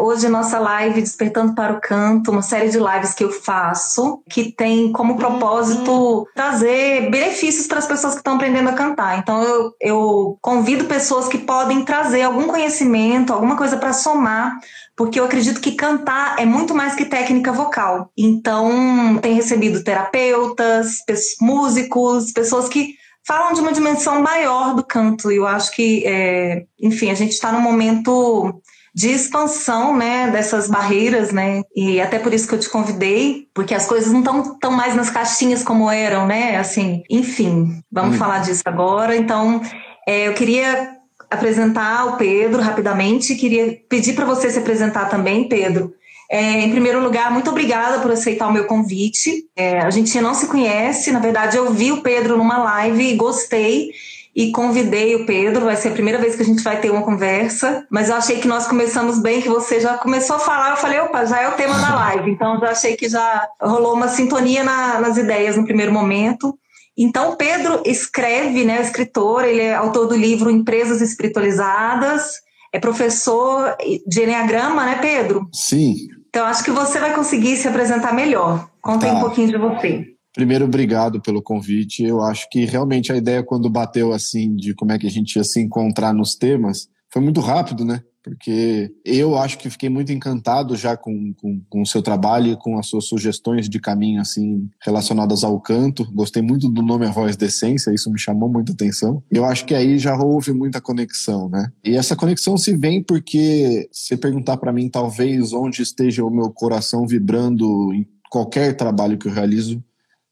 Hoje nossa live Despertando para o Canto, uma série de lives que eu faço, que tem como propósito trazer benefícios para as pessoas que estão aprendendo a cantar. Então eu, eu convido pessoas que podem trazer algum conhecimento, alguma coisa para somar porque eu acredito que cantar é muito mais que técnica vocal. Então, tem recebido terapeutas, músicos, pessoas que falam de uma dimensão maior do canto. E eu acho que, é, enfim, a gente está num momento de expansão, né, dessas barreiras, né, e até por isso que eu te convidei, porque as coisas não estão tão mais nas caixinhas como eram, né, assim, enfim, vamos hum. falar disso agora. Então, é, eu queria apresentar o Pedro rapidamente, queria pedir para você se apresentar também, Pedro, é, em primeiro lugar, muito obrigada por aceitar o meu convite. É, a gente não se conhece, na verdade, eu vi o Pedro numa live e gostei e convidei o Pedro. Vai ser a primeira vez que a gente vai ter uma conversa, mas eu achei que nós começamos bem, que você já começou a falar. Eu falei, opa, já é o tema da live, então já achei que já rolou uma sintonia na, nas ideias no primeiro momento. Então, Pedro escreve, né, escritor, ele é autor do livro Empresas Espiritualizadas, é professor de Enneagrama, né, Pedro? Sim. Então, acho que você vai conseguir se apresentar melhor. Conta tá. um pouquinho de você. Primeiro, obrigado pelo convite. Eu acho que realmente a ideia, quando bateu assim, de como é que a gente ia se encontrar nos temas, foi muito rápido, né? porque eu acho que fiquei muito encantado já com, com, com, o seu trabalho e com as suas sugestões de caminho assim relacionadas ao canto. Gostei muito do nome A Voz da Essência, isso me chamou muita atenção. Eu acho que aí já houve muita conexão, né? E essa conexão se vem porque se perguntar para mim talvez onde esteja o meu coração vibrando em qualquer trabalho que eu realizo,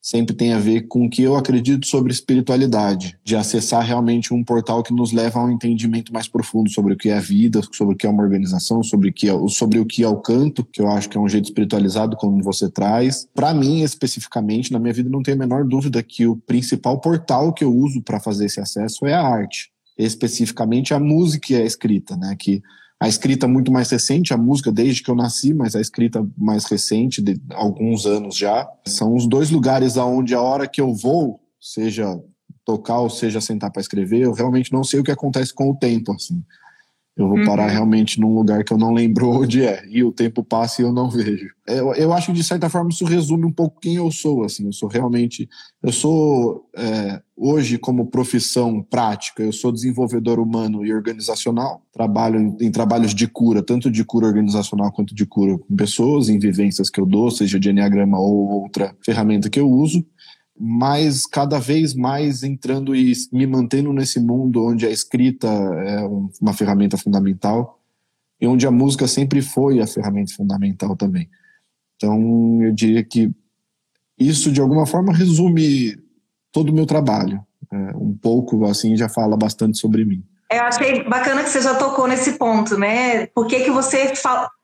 sempre tem a ver com o que eu acredito sobre espiritualidade, de acessar realmente um portal que nos leva a um entendimento mais profundo sobre o que é a vida, sobre o que é uma organização, sobre o que é, sobre o, que é o canto, que eu acho que é um jeito espiritualizado como você traz. Para mim, especificamente, na minha vida, não tenho a menor dúvida que o principal portal que eu uso para fazer esse acesso é a arte, especificamente a música e a escrita, né? Que a escrita muito mais recente, a música desde que eu nasci, mas a escrita mais recente, de alguns anos já. São os dois lugares aonde a hora que eu vou, seja tocar ou seja sentar para escrever, eu realmente não sei o que acontece com o tempo, assim. Eu vou parar uhum. realmente num lugar que eu não lembro onde é. E o tempo passa e eu não vejo. Eu, eu acho que, de certa forma, isso resume um pouco quem eu sou. Assim, eu sou realmente. Eu sou, é, hoje, como profissão prática, eu sou desenvolvedor humano e organizacional. Trabalho em, em, trabalhos de cura, tanto de cura organizacional quanto de cura com pessoas, em vivências que eu dou, seja de Enneagrama ou outra ferramenta que eu uso mas cada vez mais entrando e me mantendo nesse mundo onde a escrita é uma ferramenta fundamental e onde a música sempre foi a ferramenta fundamental também. Então, eu diria que isso de alguma forma resume todo o meu trabalho. É, um pouco assim já fala bastante sobre mim. Eu achei bacana que você já tocou nesse ponto, né? Por que, que você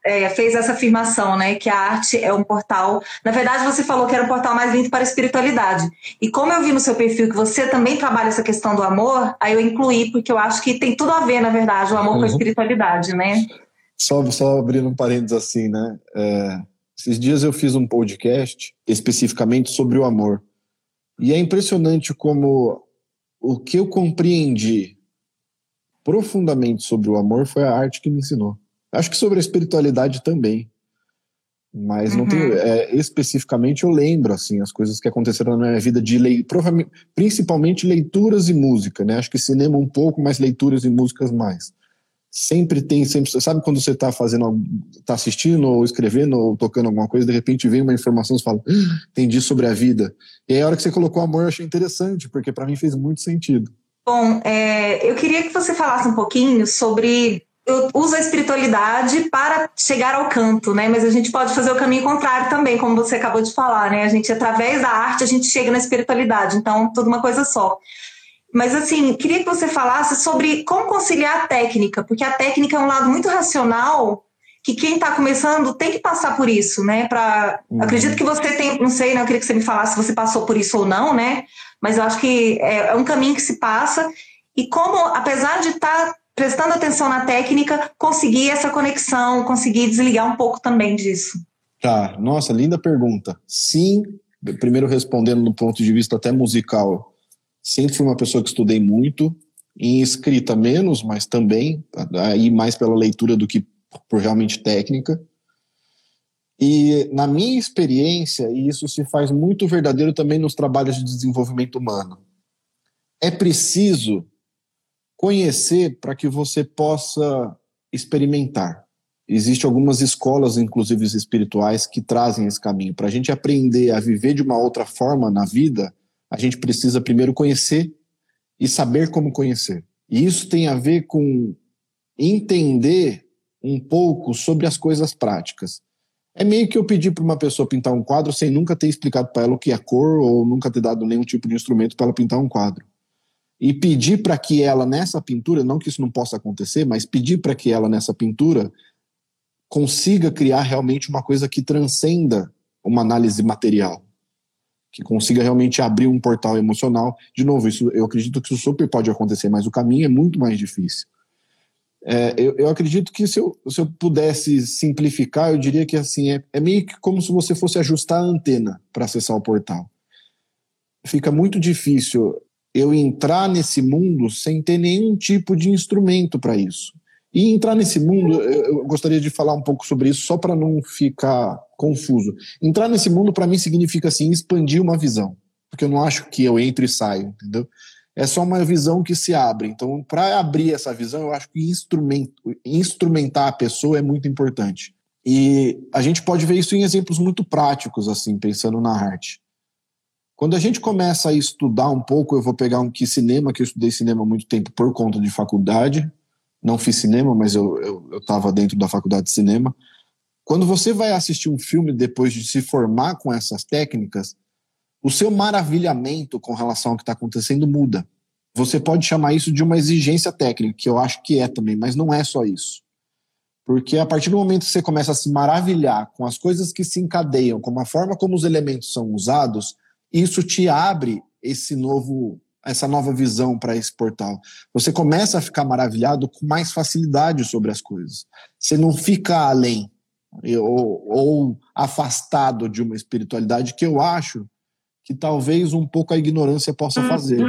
é, fez essa afirmação, né? Que a arte é um portal. Na verdade, você falou que era um portal mais lindo para a espiritualidade. E como eu vi no seu perfil que você também trabalha essa questão do amor, aí eu incluí, porque eu acho que tem tudo a ver, na verdade, o amor uhum. com a uhum. espiritualidade, né? Só, só abrindo um parênteses assim, né? É, esses dias eu fiz um podcast especificamente sobre o amor. E é impressionante como o que eu compreendi profundamente sobre o amor foi a arte que me ensinou. Acho que sobre a espiritualidade também. Mas uhum. não tenho, é, especificamente eu lembro assim as coisas que aconteceram na minha vida de lei, principalmente leituras e música, né? Acho que cinema um pouco, mas leituras e músicas mais. Sempre tem, sempre sabe quando você está fazendo, está assistindo ou escrevendo ou tocando alguma coisa, de repente vem uma informação e você fala, ah, entendi sobre a vida. E aí a hora que você colocou amor eu achei interessante, porque para mim fez muito sentido. Bom, é, eu queria que você falasse um pouquinho sobre. Eu uso a espiritualidade para chegar ao canto, né? Mas a gente pode fazer o caminho contrário também, como você acabou de falar, né? A gente, através da arte, a gente chega na espiritualidade. Então, tudo uma coisa só. Mas, assim, queria que você falasse sobre como conciliar a técnica, porque a técnica é um lado muito racional que quem está começando tem que passar por isso, né? Pra... Uhum. Acredito que você tem, não sei, né? Eu queria que você me falasse se você passou por isso ou não, né? mas eu acho que é, é um caminho que se passa e como, apesar de estar tá prestando atenção na técnica, conseguir essa conexão, conseguir desligar um pouco também disso. Tá, nossa, linda pergunta. Sim, primeiro respondendo do ponto de vista até musical, sempre fui uma pessoa que estudei muito, em escrita menos, mas também, aí mais pela leitura do que por realmente técnica. E na minha experiência, e isso se faz muito verdadeiro também nos trabalhos de desenvolvimento humano, é preciso conhecer para que você possa experimentar. Existem algumas escolas, inclusive espirituais, que trazem esse caminho. Para a gente aprender a viver de uma outra forma na vida, a gente precisa primeiro conhecer e saber como conhecer. E isso tem a ver com entender um pouco sobre as coisas práticas. É meio que eu pedir para uma pessoa pintar um quadro sem nunca ter explicado para ela o que é cor ou nunca ter dado nenhum tipo de instrumento para ela pintar um quadro. E pedir para que ela, nessa pintura, não que isso não possa acontecer, mas pedir para que ela, nessa pintura, consiga criar realmente uma coisa que transcenda uma análise material que consiga realmente abrir um portal emocional. De novo, isso eu acredito que isso super pode acontecer, mas o caminho é muito mais difícil. É, eu, eu, acredito que se eu, se eu pudesse simplificar, eu diria que assim é, é meio que como se você fosse ajustar a antena para acessar o portal. Fica muito difícil eu entrar nesse mundo sem ter nenhum tipo de instrumento para isso. E entrar nesse mundo, eu gostaria de falar um pouco sobre isso, só para não ficar confuso. Entrar nesse mundo, para mim, significa assim, expandir uma visão. Porque eu não acho que eu entro e saio, entendeu? É só uma visão que se abre. Então, para abrir essa visão, eu acho que instrumentar a pessoa é muito importante. E a gente pode ver isso em exemplos muito práticos, assim, pensando na arte. Quando a gente começa a estudar um pouco, eu vou pegar um que cinema, que eu estudei cinema há muito tempo por conta de faculdade, não fiz cinema, mas eu estava dentro da faculdade de cinema. Quando você vai assistir um filme depois de se formar com essas técnicas, o seu maravilhamento com relação ao que está acontecendo muda. Você pode chamar isso de uma exigência técnica, que eu acho que é também, mas não é só isso. Porque a partir do momento que você começa a se maravilhar com as coisas que se encadeiam, com a forma como os elementos são usados, isso te abre esse novo essa nova visão para esse portal. Você começa a ficar maravilhado com mais facilidade sobre as coisas. Você não fica além ou, ou afastado de uma espiritualidade que eu acho que talvez um pouco a ignorância possa uhum. fazer,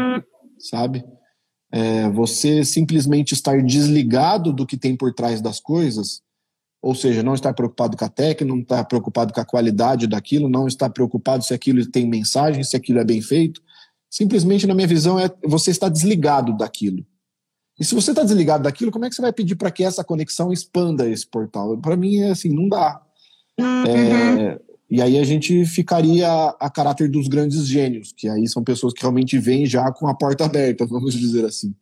sabe? É, você simplesmente estar desligado do que tem por trás das coisas, ou seja, não estar preocupado com a técnica, não estar preocupado com a qualidade daquilo, não estar preocupado se aquilo tem mensagem, se aquilo é bem feito, Simplesmente, na minha visão, é você está desligado daquilo. E se você está desligado daquilo, como é que você vai pedir para que essa conexão expanda esse portal? Para mim, é assim, não dá. Uhum. É, e aí a gente ficaria a caráter dos grandes gênios, que aí são pessoas que realmente vêm já com a porta aberta, vamos dizer assim.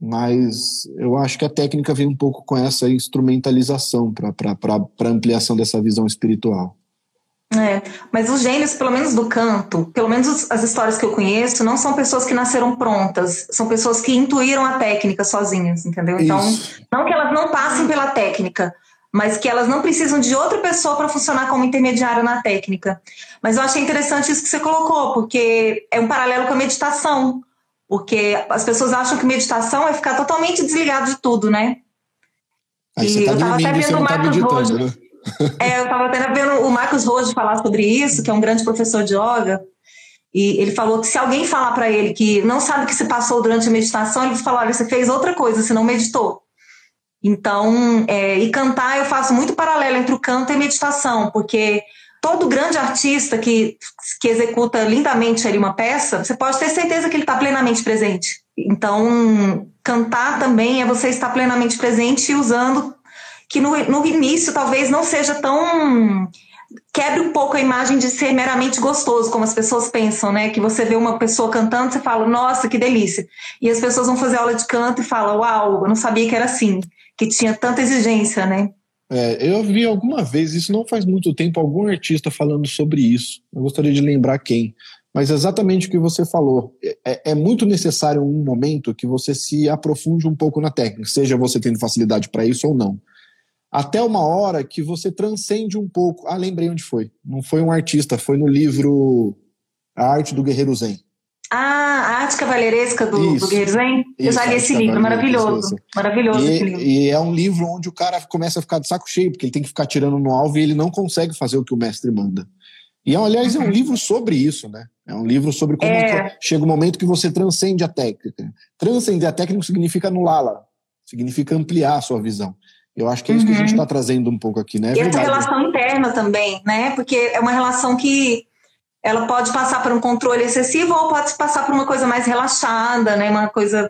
Mas eu acho que a técnica vem um pouco com essa instrumentalização para ampliação dessa visão espiritual. É, mas os gênios, pelo menos do canto, pelo menos as histórias que eu conheço, não são pessoas que nasceram prontas, são pessoas que intuíram a técnica sozinhas, entendeu? Então, Isso. não que elas não passem pela técnica, mas que elas não precisam de outra pessoa para funcionar como intermediário na técnica. Mas eu achei interessante isso que você colocou, porque é um paralelo com a meditação, porque as pessoas acham que meditação é ficar totalmente desligado de tudo, né? Aí e tá eu tava até vendo o tá Marcos tá Né? É, eu estava até vendo o Marcos Rojo falar sobre isso, que é um grande professor de yoga, e ele falou que se alguém falar para ele que não sabe o que se passou durante a meditação, ele vai falar: olha, você fez outra coisa, você não meditou. Então, é, e cantar, eu faço muito paralelo entre o canto e a meditação, porque todo grande artista que, que executa lindamente ali uma peça, você pode ter certeza que ele está plenamente presente. Então, cantar também é você estar plenamente presente e usando que no, no início talvez não seja tão quebre um pouco a imagem de ser meramente gostoso, como as pessoas pensam, né? Que você vê uma pessoa cantando, você fala, nossa, que delícia. E as pessoas vão fazer aula de canto e falam, uau, eu não sabia que era assim, que tinha tanta exigência, né? É, eu vi alguma vez, isso não faz muito tempo, algum artista falando sobre isso. Eu gostaria de lembrar quem. Mas exatamente o que você falou. É, é muito necessário um momento que você se aprofunde um pouco na técnica, seja você tendo facilidade para isso ou não até uma hora que você transcende um pouco. Ah, lembrei onde foi. Não foi um artista, foi no livro A Arte do Guerreiro Zen. Ah, a arte cavalheiresca do, do Guerreiro Zen? Eu já li esse livro, maravilhoso. Isso. Maravilhoso e, esse livro. E é um livro onde o cara começa a ficar de saco cheio, porque ele tem que ficar tirando no alvo e ele não consegue fazer o que o mestre manda. E, aliás, é um uhum. livro sobre isso, né? É um livro sobre como é. chega o um momento que você transcende a técnica. Transcender a técnica significa anulá-la, significa ampliar a sua visão. Eu acho que é isso uhum. que a gente está uhum. trazendo um pouco aqui, né? É e essa relação interna também, né? Porque é uma relação que ela pode passar por um controle excessivo ou pode passar por uma coisa mais relaxada, né? Uma coisa,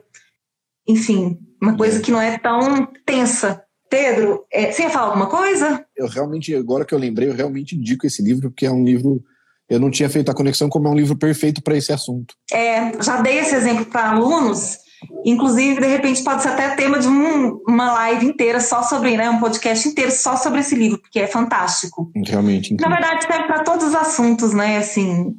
enfim, uma coisa é. que não é tão tensa. Pedro, é, você ia falar alguma coisa? Eu realmente, agora que eu lembrei, eu realmente indico esse livro, porque é um livro. Eu não tinha feito a conexão como é um livro perfeito para esse assunto. É, já dei esse exemplo para alunos, inclusive, de repente, pode ser até tema de um, uma live inteira só sobre, né, um podcast inteiro só sobre esse livro, porque é fantástico. Realmente. Incrível. Na verdade, serve para todos os assuntos, né, assim,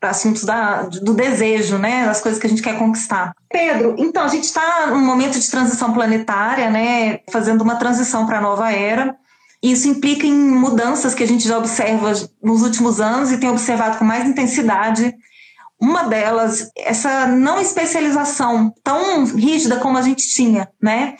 assuntos da, do desejo, né, das coisas que a gente quer conquistar. Pedro, então a gente está num momento de transição planetária, né, fazendo uma transição para a nova era. Isso implica em mudanças que a gente já observa nos últimos anos e tem observado com mais intensidade. Uma delas, essa não especialização tão rígida como a gente tinha, né?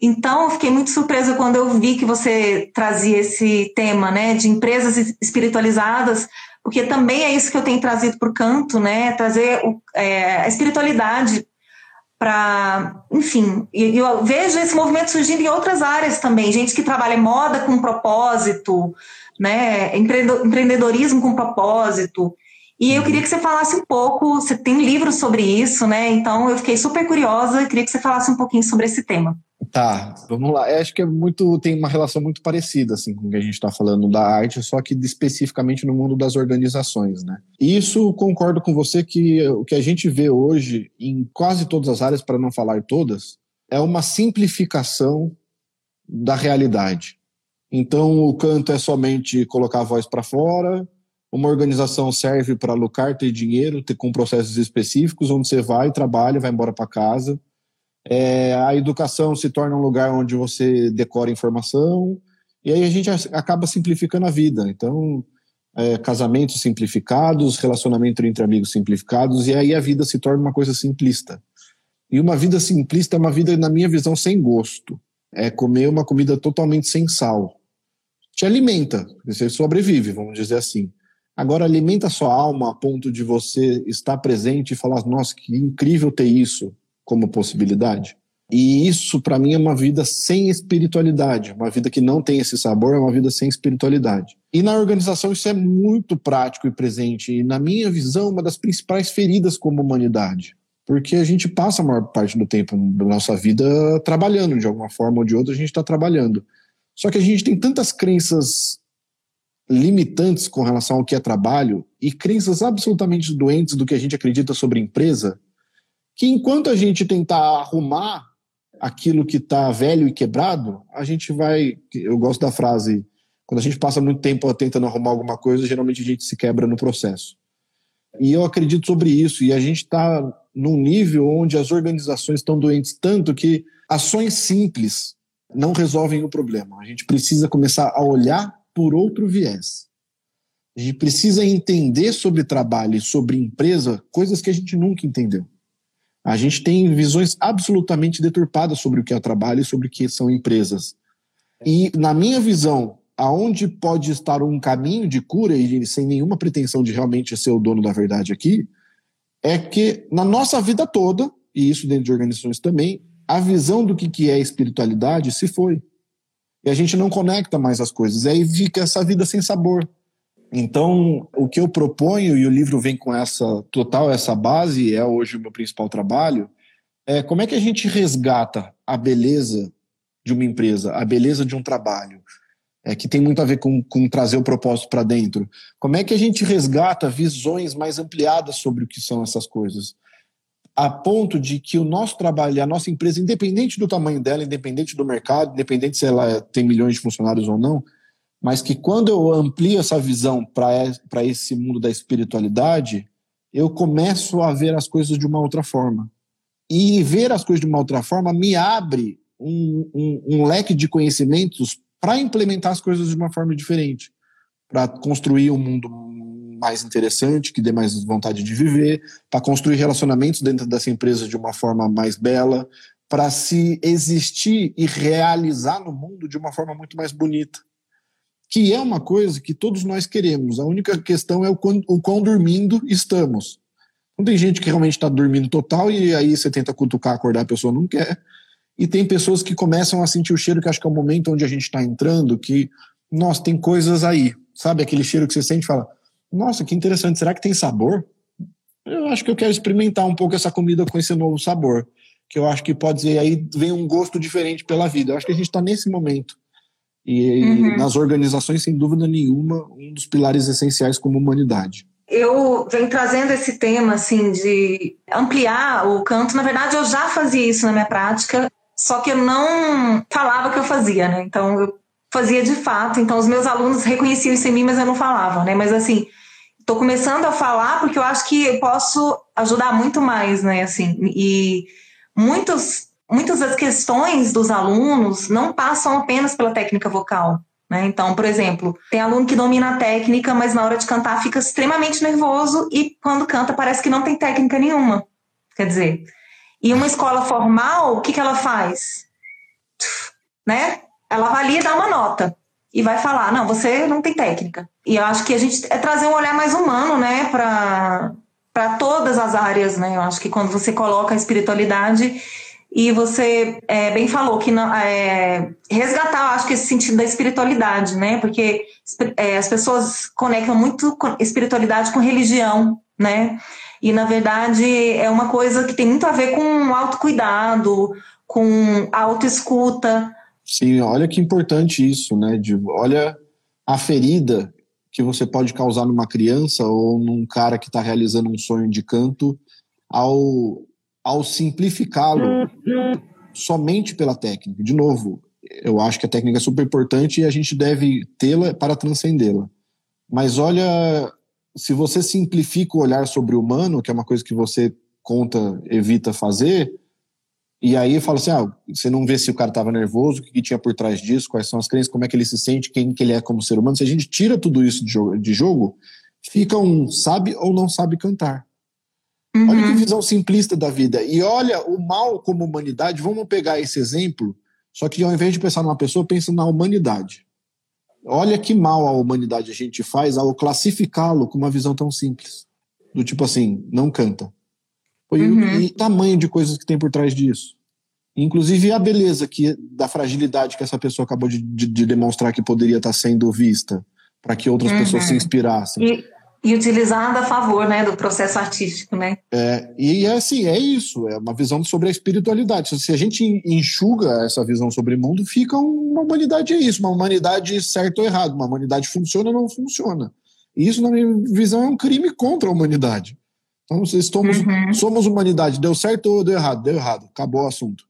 Então, eu fiquei muito surpresa quando eu vi que você trazia esse tema, né, de empresas espiritualizadas, porque também é isso que eu tenho trazido para o canto, né? Trazer o, é, a espiritualidade para, enfim, eu vejo esse movimento surgindo em outras áreas também, gente que trabalha moda com propósito, né? Empreendedorismo com propósito. E eu queria que você falasse um pouco, você tem um livro sobre isso, né? Então eu fiquei super curiosa e queria que você falasse um pouquinho sobre esse tema. Tá, vamos lá. Eu acho que é muito tem uma relação muito parecida assim com o que a gente está falando da arte, só que especificamente no mundo das organizações, né? Isso concordo com você que o que a gente vê hoje em quase todas as áreas, para não falar todas, é uma simplificação da realidade. Então o canto é somente colocar a voz para fora, uma organização serve para lucrar, ter dinheiro, ter com processos específicos, onde você vai, trabalha, vai embora para casa é, a educação se torna um lugar onde você decora informação, e aí a gente acaba simplificando a vida. Então, é, casamentos simplificados, relacionamento entre amigos simplificados, e aí a vida se torna uma coisa simplista. E uma vida simplista é uma vida, na minha visão, sem gosto. É comer uma comida totalmente sem sal. Te alimenta, você sobrevive, vamos dizer assim. Agora, alimenta sua alma a ponto de você estar presente e falar: nossa, que incrível ter isso como possibilidade. E isso, para mim, é uma vida sem espiritualidade. Uma vida que não tem esse sabor é uma vida sem espiritualidade. E na organização isso é muito prático e presente. E, na minha visão, uma das principais feridas como humanidade. Porque a gente passa a maior parte do tempo da nossa vida trabalhando, de alguma forma ou de outra, a gente está trabalhando. Só que a gente tem tantas crenças limitantes com relação ao que é trabalho e crenças absolutamente doentes do que a gente acredita sobre empresa que enquanto a gente tentar arrumar aquilo que está velho e quebrado, a gente vai. Eu gosto da frase. Quando a gente passa muito tempo tentando arrumar alguma coisa, geralmente a gente se quebra no processo. E eu acredito sobre isso. E a gente está num nível onde as organizações estão doentes tanto que ações simples não resolvem o problema. A gente precisa começar a olhar por outro viés. A gente precisa entender sobre trabalho e sobre empresa coisas que a gente nunca entendeu. A gente tem visões absolutamente deturpadas sobre o que é trabalho e sobre o que são empresas. E, na minha visão, aonde pode estar um caminho de cura, e sem nenhuma pretensão de realmente ser o dono da verdade aqui, é que na nossa vida toda, e isso dentro de organizações também, a visão do que é espiritualidade se foi. E a gente não conecta mais as coisas. E aí fica essa vida sem sabor. Então, o que eu proponho, e o livro vem com essa total essa base, é hoje o meu principal trabalho, é como é que a gente resgata a beleza de uma empresa, a beleza de um trabalho, é, que tem muito a ver com, com trazer o propósito para dentro. Como é que a gente resgata visões mais ampliadas sobre o que são essas coisas? A ponto de que o nosso trabalho, a nossa empresa, independente do tamanho dela, independente do mercado, independente se ela tem milhões de funcionários ou não, mas que quando eu amplio essa visão para esse mundo da espiritualidade, eu começo a ver as coisas de uma outra forma. E ver as coisas de uma outra forma me abre um, um, um leque de conhecimentos para implementar as coisas de uma forma diferente, para construir um mundo mais interessante, que dê mais vontade de viver, para construir relacionamentos dentro dessa empresa de uma forma mais bela, para se existir e realizar no mundo de uma forma muito mais bonita que é uma coisa que todos nós queremos. A única questão é o quão, o quão dormindo estamos. Não tem gente que realmente está dormindo total e aí você tenta cutucar, acordar, a pessoa não quer. E tem pessoas que começam a sentir o cheiro, que acho que é o momento onde a gente está entrando, que, nossa, tem coisas aí. Sabe aquele cheiro que você sente e fala, nossa, que interessante, será que tem sabor? Eu acho que eu quero experimentar um pouco essa comida com esse novo sabor. Que eu acho que pode ser, aí vem um gosto diferente pela vida. Eu acho que a gente está nesse momento. E, uhum. nas organizações, sem dúvida nenhuma, um dos pilares essenciais como humanidade. Eu venho trazendo esse tema assim de ampliar o canto. Na verdade, eu já fazia isso na minha prática, só que eu não falava que eu fazia, né? Então eu fazia de fato. Então os meus alunos reconheciam isso em mim, mas eu não falava, né? Mas assim, estou começando a falar porque eu acho que eu posso ajudar muito mais, né? Assim, e muitos, muitas das questões dos alunos não passam apenas pela técnica vocal. Né? Então, por exemplo, tem aluno que domina a técnica, mas na hora de cantar fica extremamente nervoso e quando canta parece que não tem técnica nenhuma. Quer dizer, e uma escola formal, o que, que ela faz? Né? Ela avalia e dá uma nota e vai falar, não, você não tem técnica. E eu acho que a gente é trazer um olhar mais humano, né, para todas as áreas, né? Eu acho que quando você coloca a espiritualidade e você é, bem falou que não, é, resgatar, acho que esse sentido da espiritualidade, né? Porque é, as pessoas conectam muito espiritualidade com religião, né? E na verdade é uma coisa que tem muito a ver com autocuidado, com autoescuta, Sim, olha que importante isso, né? De, olha a ferida que você pode causar numa criança ou num cara que está realizando um sonho de canto ao, ao simplificá-lo somente pela técnica. De novo, eu acho que a técnica é super importante e a gente deve tê-la para transcendê-la. Mas olha, se você simplifica o olhar sobre o humano, que é uma coisa que você conta, evita fazer, e aí fala assim, ah, você não vê se o cara estava nervoso, o que, que, tinha por trás disso, quais são as crenças, como é que ele se sente, quem que ele é como ser humano. Se a gente tira tudo isso de jogo, de jogo fica um sabe ou não sabe cantar. Uhum. Olha que visão simplista da vida. E olha o mal como humanidade. Vamos pegar esse exemplo, só que ao invés de pensar numa pessoa, pensa na humanidade. Olha que mal a humanidade a gente faz ao classificá-lo com uma visão tão simples. Do tipo assim, não canta. Uhum. E o tamanho de coisas que tem por trás disso. Inclusive a beleza que da fragilidade que essa pessoa acabou de, de, de demonstrar que poderia estar sendo vista para que outras uhum. pessoas se inspirassem. E, e utilizada a favor né, do processo artístico, né? É, e é assim, é isso, é uma visão sobre a espiritualidade. Se a gente enxuga essa visão sobre o mundo, fica uma humanidade é isso, uma humanidade certo ou errado, uma humanidade funciona ou não funciona. E isso, na minha visão, é um crime contra a humanidade. Então, somos, uhum. somos humanidade. Deu certo ou deu errado? Deu errado. Acabou o assunto.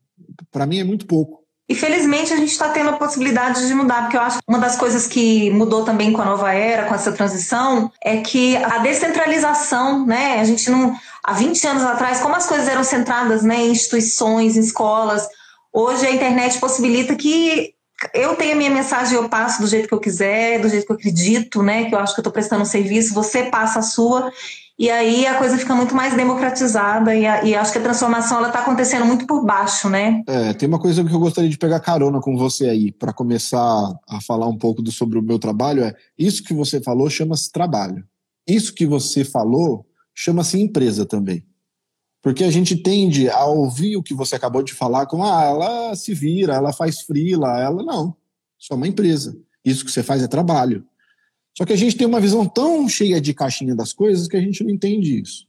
Para mim é muito pouco. E felizmente a gente está tendo a possibilidade de mudar, porque eu acho que uma das coisas que mudou também com a nova era, com essa transição, é que a descentralização, né? A gente não. Há 20 anos atrás, como as coisas eram centradas né, em instituições, em escolas, hoje a internet possibilita que eu tenho a minha mensagem, eu passo do jeito que eu quiser, do jeito que eu acredito, né? Que eu acho que eu estou prestando um serviço, você passa a sua. E aí a coisa fica muito mais democratizada e, a, e acho que a transformação ela está acontecendo muito por baixo, né? É, tem uma coisa que eu gostaria de pegar carona com você aí para começar a falar um pouco do, sobre o meu trabalho é isso que você falou chama-se trabalho. Isso que você falou chama-se empresa também. Porque a gente tende a ouvir o que você acabou de falar com ah, ela se vira, ela faz frila, ela não. Isso é uma empresa. Isso que você faz é trabalho. Só que a gente tem uma visão tão cheia de caixinha das coisas que a gente não entende isso.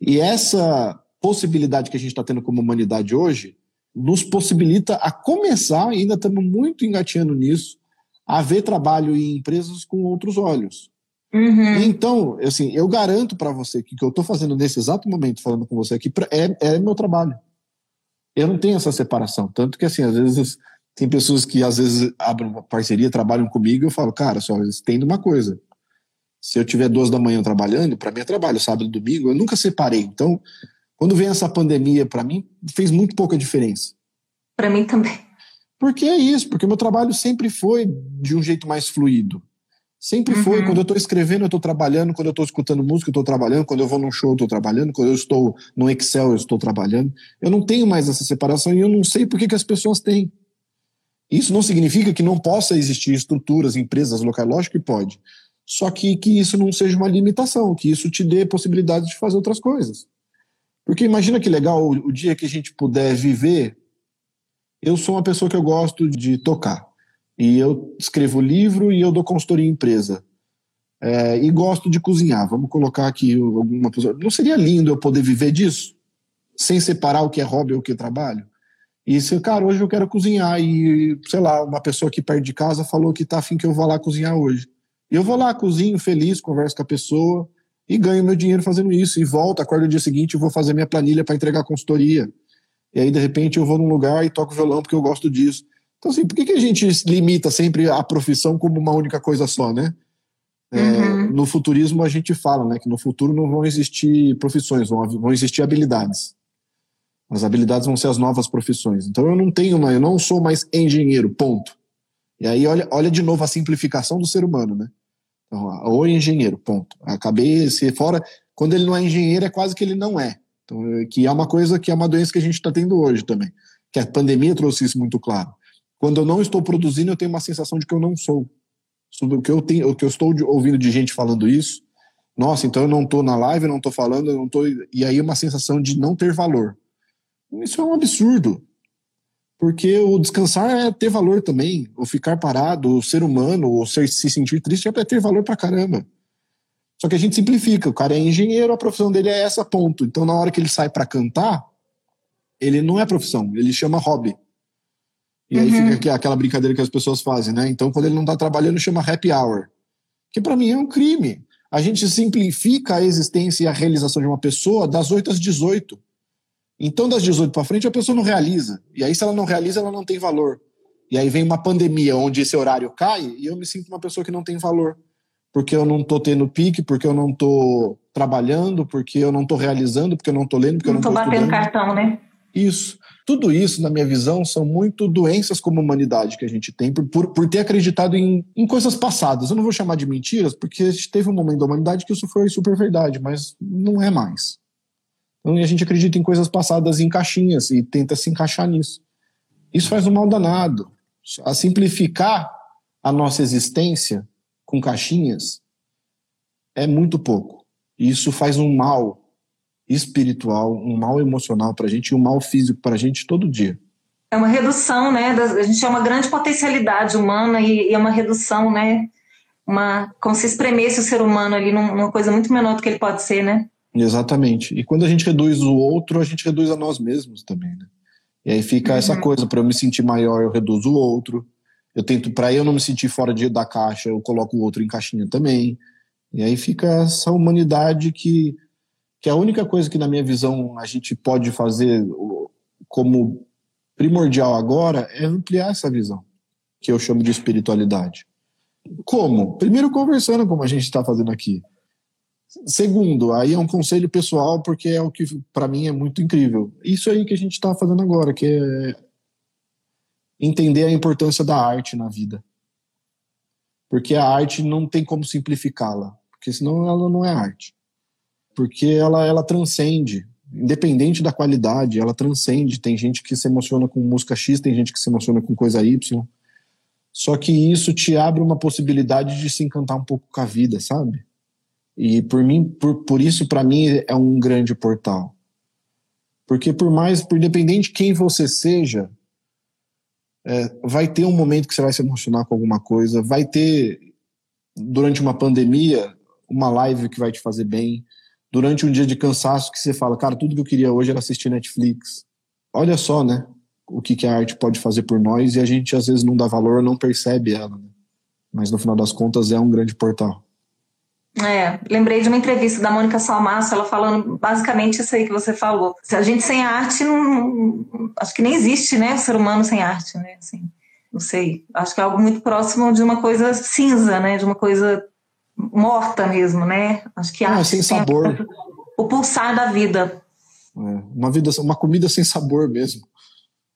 E essa possibilidade que a gente está tendo como humanidade hoje nos possibilita a começar, ainda estamos muito engateando nisso, a ver trabalho em empresas com outros olhos. Uhum. Então, assim, eu garanto para você que o que eu estou fazendo nesse exato momento, falando com você aqui, é, é meu trabalho. Eu não tenho essa separação. Tanto que, assim, às vezes tem pessoas que às vezes abrem uma parceria, trabalham comigo, e eu falo, cara, só tem uma coisa. Se eu tiver duas da manhã trabalhando, para mim é trabalho, sábado e domingo, eu nunca separei. Então, quando vem essa pandemia, para mim, fez muito pouca diferença. Para mim também. Porque é isso, porque o meu trabalho sempre foi de um jeito mais fluido. Sempre uhum. foi. Quando eu estou escrevendo, eu estou trabalhando. Quando eu estou escutando música, eu estou trabalhando. Quando eu vou num show, eu estou trabalhando. Quando eu estou no Excel, eu estou trabalhando. Eu não tenho mais essa separação e eu não sei por que, que as pessoas têm. Isso não significa que não possa existir estruturas, empresas locais, lógico que pode. Só que que isso não seja uma limitação, que isso te dê possibilidade de fazer outras coisas. Porque imagina que legal o, o dia que a gente puder viver Eu sou uma pessoa que eu gosto de tocar. E eu escrevo livro e eu dou consultoria em empresa. É, e gosto de cozinhar. Vamos colocar aqui alguma pessoa. Não seria lindo eu poder viver disso? Sem separar o que é hobby e o que é trabalho? E se, cara, hoje eu quero cozinhar e, sei lá, uma pessoa aqui perto de casa falou que tá afim que eu vou lá cozinhar hoje. E eu vou lá, cozinho feliz, converso com a pessoa e ganho meu dinheiro fazendo isso. E volto, acordo no dia seguinte e vou fazer minha planilha para entregar consultoria. E aí, de repente, eu vou num lugar e toco violão porque eu gosto disso. Então, assim, por que, que a gente limita sempre a profissão como uma única coisa só, né? É, uhum. No futurismo a gente fala, né, que no futuro não vão existir profissões, vão, vão existir habilidades. As habilidades vão ser as novas profissões. Então eu não tenho, eu não sou mais engenheiro, ponto. E aí olha, olha de novo a simplificação do ser humano, né? Então, ou engenheiro, ponto. Acabei se fora, quando ele não é engenheiro é quase que ele não é. Então, é, que é uma coisa que é uma doença que a gente está tendo hoje também. Que a pandemia trouxe isso muito claro. Quando eu não estou produzindo, eu tenho uma sensação de que eu não sou sobre o que eu tenho, o que eu estou ouvindo de gente falando isso. Nossa, então eu não estou na live, não estou falando, eu não tô e aí uma sensação de não ter valor. Isso é um absurdo. Porque o descansar é ter valor também, o ficar parado, o ser humano, o ser, se sentir triste é ter valor pra caramba. Só que a gente simplifica, o cara é engenheiro, a profissão dele é essa, ponto. Então na hora que ele sai para cantar, ele não é profissão, ele chama hobby. E aí uhum. fica aquela brincadeira que as pessoas fazem, né? Então, quando ele não está trabalhando, chama happy hour. Que para mim é um crime. A gente simplifica a existência e a realização de uma pessoa das 8 às 18. Então, das 18 para frente, a pessoa não realiza. E aí, se ela não realiza, ela não tem valor. E aí vem uma pandemia onde esse horário cai e eu me sinto uma pessoa que não tem valor. Porque eu não tô tendo pique, porque eu não tô trabalhando, porque eu não tô realizando, porque eu não tô lendo, porque não eu não tô, tô batendo estudando. cartão, né? Isso. Tudo isso, na minha visão, são muito doenças como humanidade que a gente tem por, por, por ter acreditado em, em coisas passadas. Eu não vou chamar de mentiras, porque teve um momento da humanidade que isso foi super verdade, mas não é mais. Então a gente acredita em coisas passadas em caixinhas e tenta se encaixar nisso. Isso faz um mal danado. A simplificar a nossa existência com caixinhas é muito pouco. Isso faz um mal espiritual, um mal emocional para a gente e um mal físico para a gente todo dia. É uma redução, né? a gente é uma grande potencialidade humana e, e, é uma redução, né? Uma, como se espremesse o ser humano ali numa coisa muito menor do que ele pode ser, né? Exatamente. E quando a gente reduz o outro, a gente reduz a nós mesmos também, né? E aí fica uhum. essa coisa, para eu me sentir maior, eu reduzo o outro. Eu tento, para eu não me sentir fora de, da caixa, eu coloco o outro em caixinha também. E aí fica essa humanidade que que a única coisa que, na minha visão, a gente pode fazer como primordial agora é ampliar essa visão, que eu chamo de espiritualidade. Como? Primeiro, conversando, como a gente está fazendo aqui. Segundo, aí é um conselho pessoal, porque é o que para mim é muito incrível. Isso aí que a gente está fazendo agora, que é entender a importância da arte na vida. Porque a arte não tem como simplificá-la, porque senão ela não é arte porque ela, ela transcende, independente da qualidade, ela transcende. Tem gente que se emociona com música X, tem gente que se emociona com coisa Y. Só que isso te abre uma possibilidade de se encantar um pouco com a vida, sabe? E por mim, por, por isso para mim é um grande portal. Porque por mais, por independente de quem você seja, é, vai ter um momento que você vai se emocionar com alguma coisa, vai ter durante uma pandemia uma live que vai te fazer bem, durante um dia de cansaço que você fala, cara, tudo que eu queria hoje era assistir Netflix. Olha só, né? O que, que a arte pode fazer por nós e a gente às vezes não dá valor, não percebe ela. Né? Mas no final das contas é um grande portal. É, lembrei de uma entrevista da Mônica Salmaço, ela falando basicamente isso aí que você falou. Se a gente sem arte, não, acho que nem existe, né? O ser humano sem arte, né? Assim, não sei. Acho que é algo muito próximo de uma coisa cinza, né? De uma coisa morta mesmo, né? Acho que ah, sem sabor. o pulsar da vida. É, uma vida, uma comida sem sabor mesmo.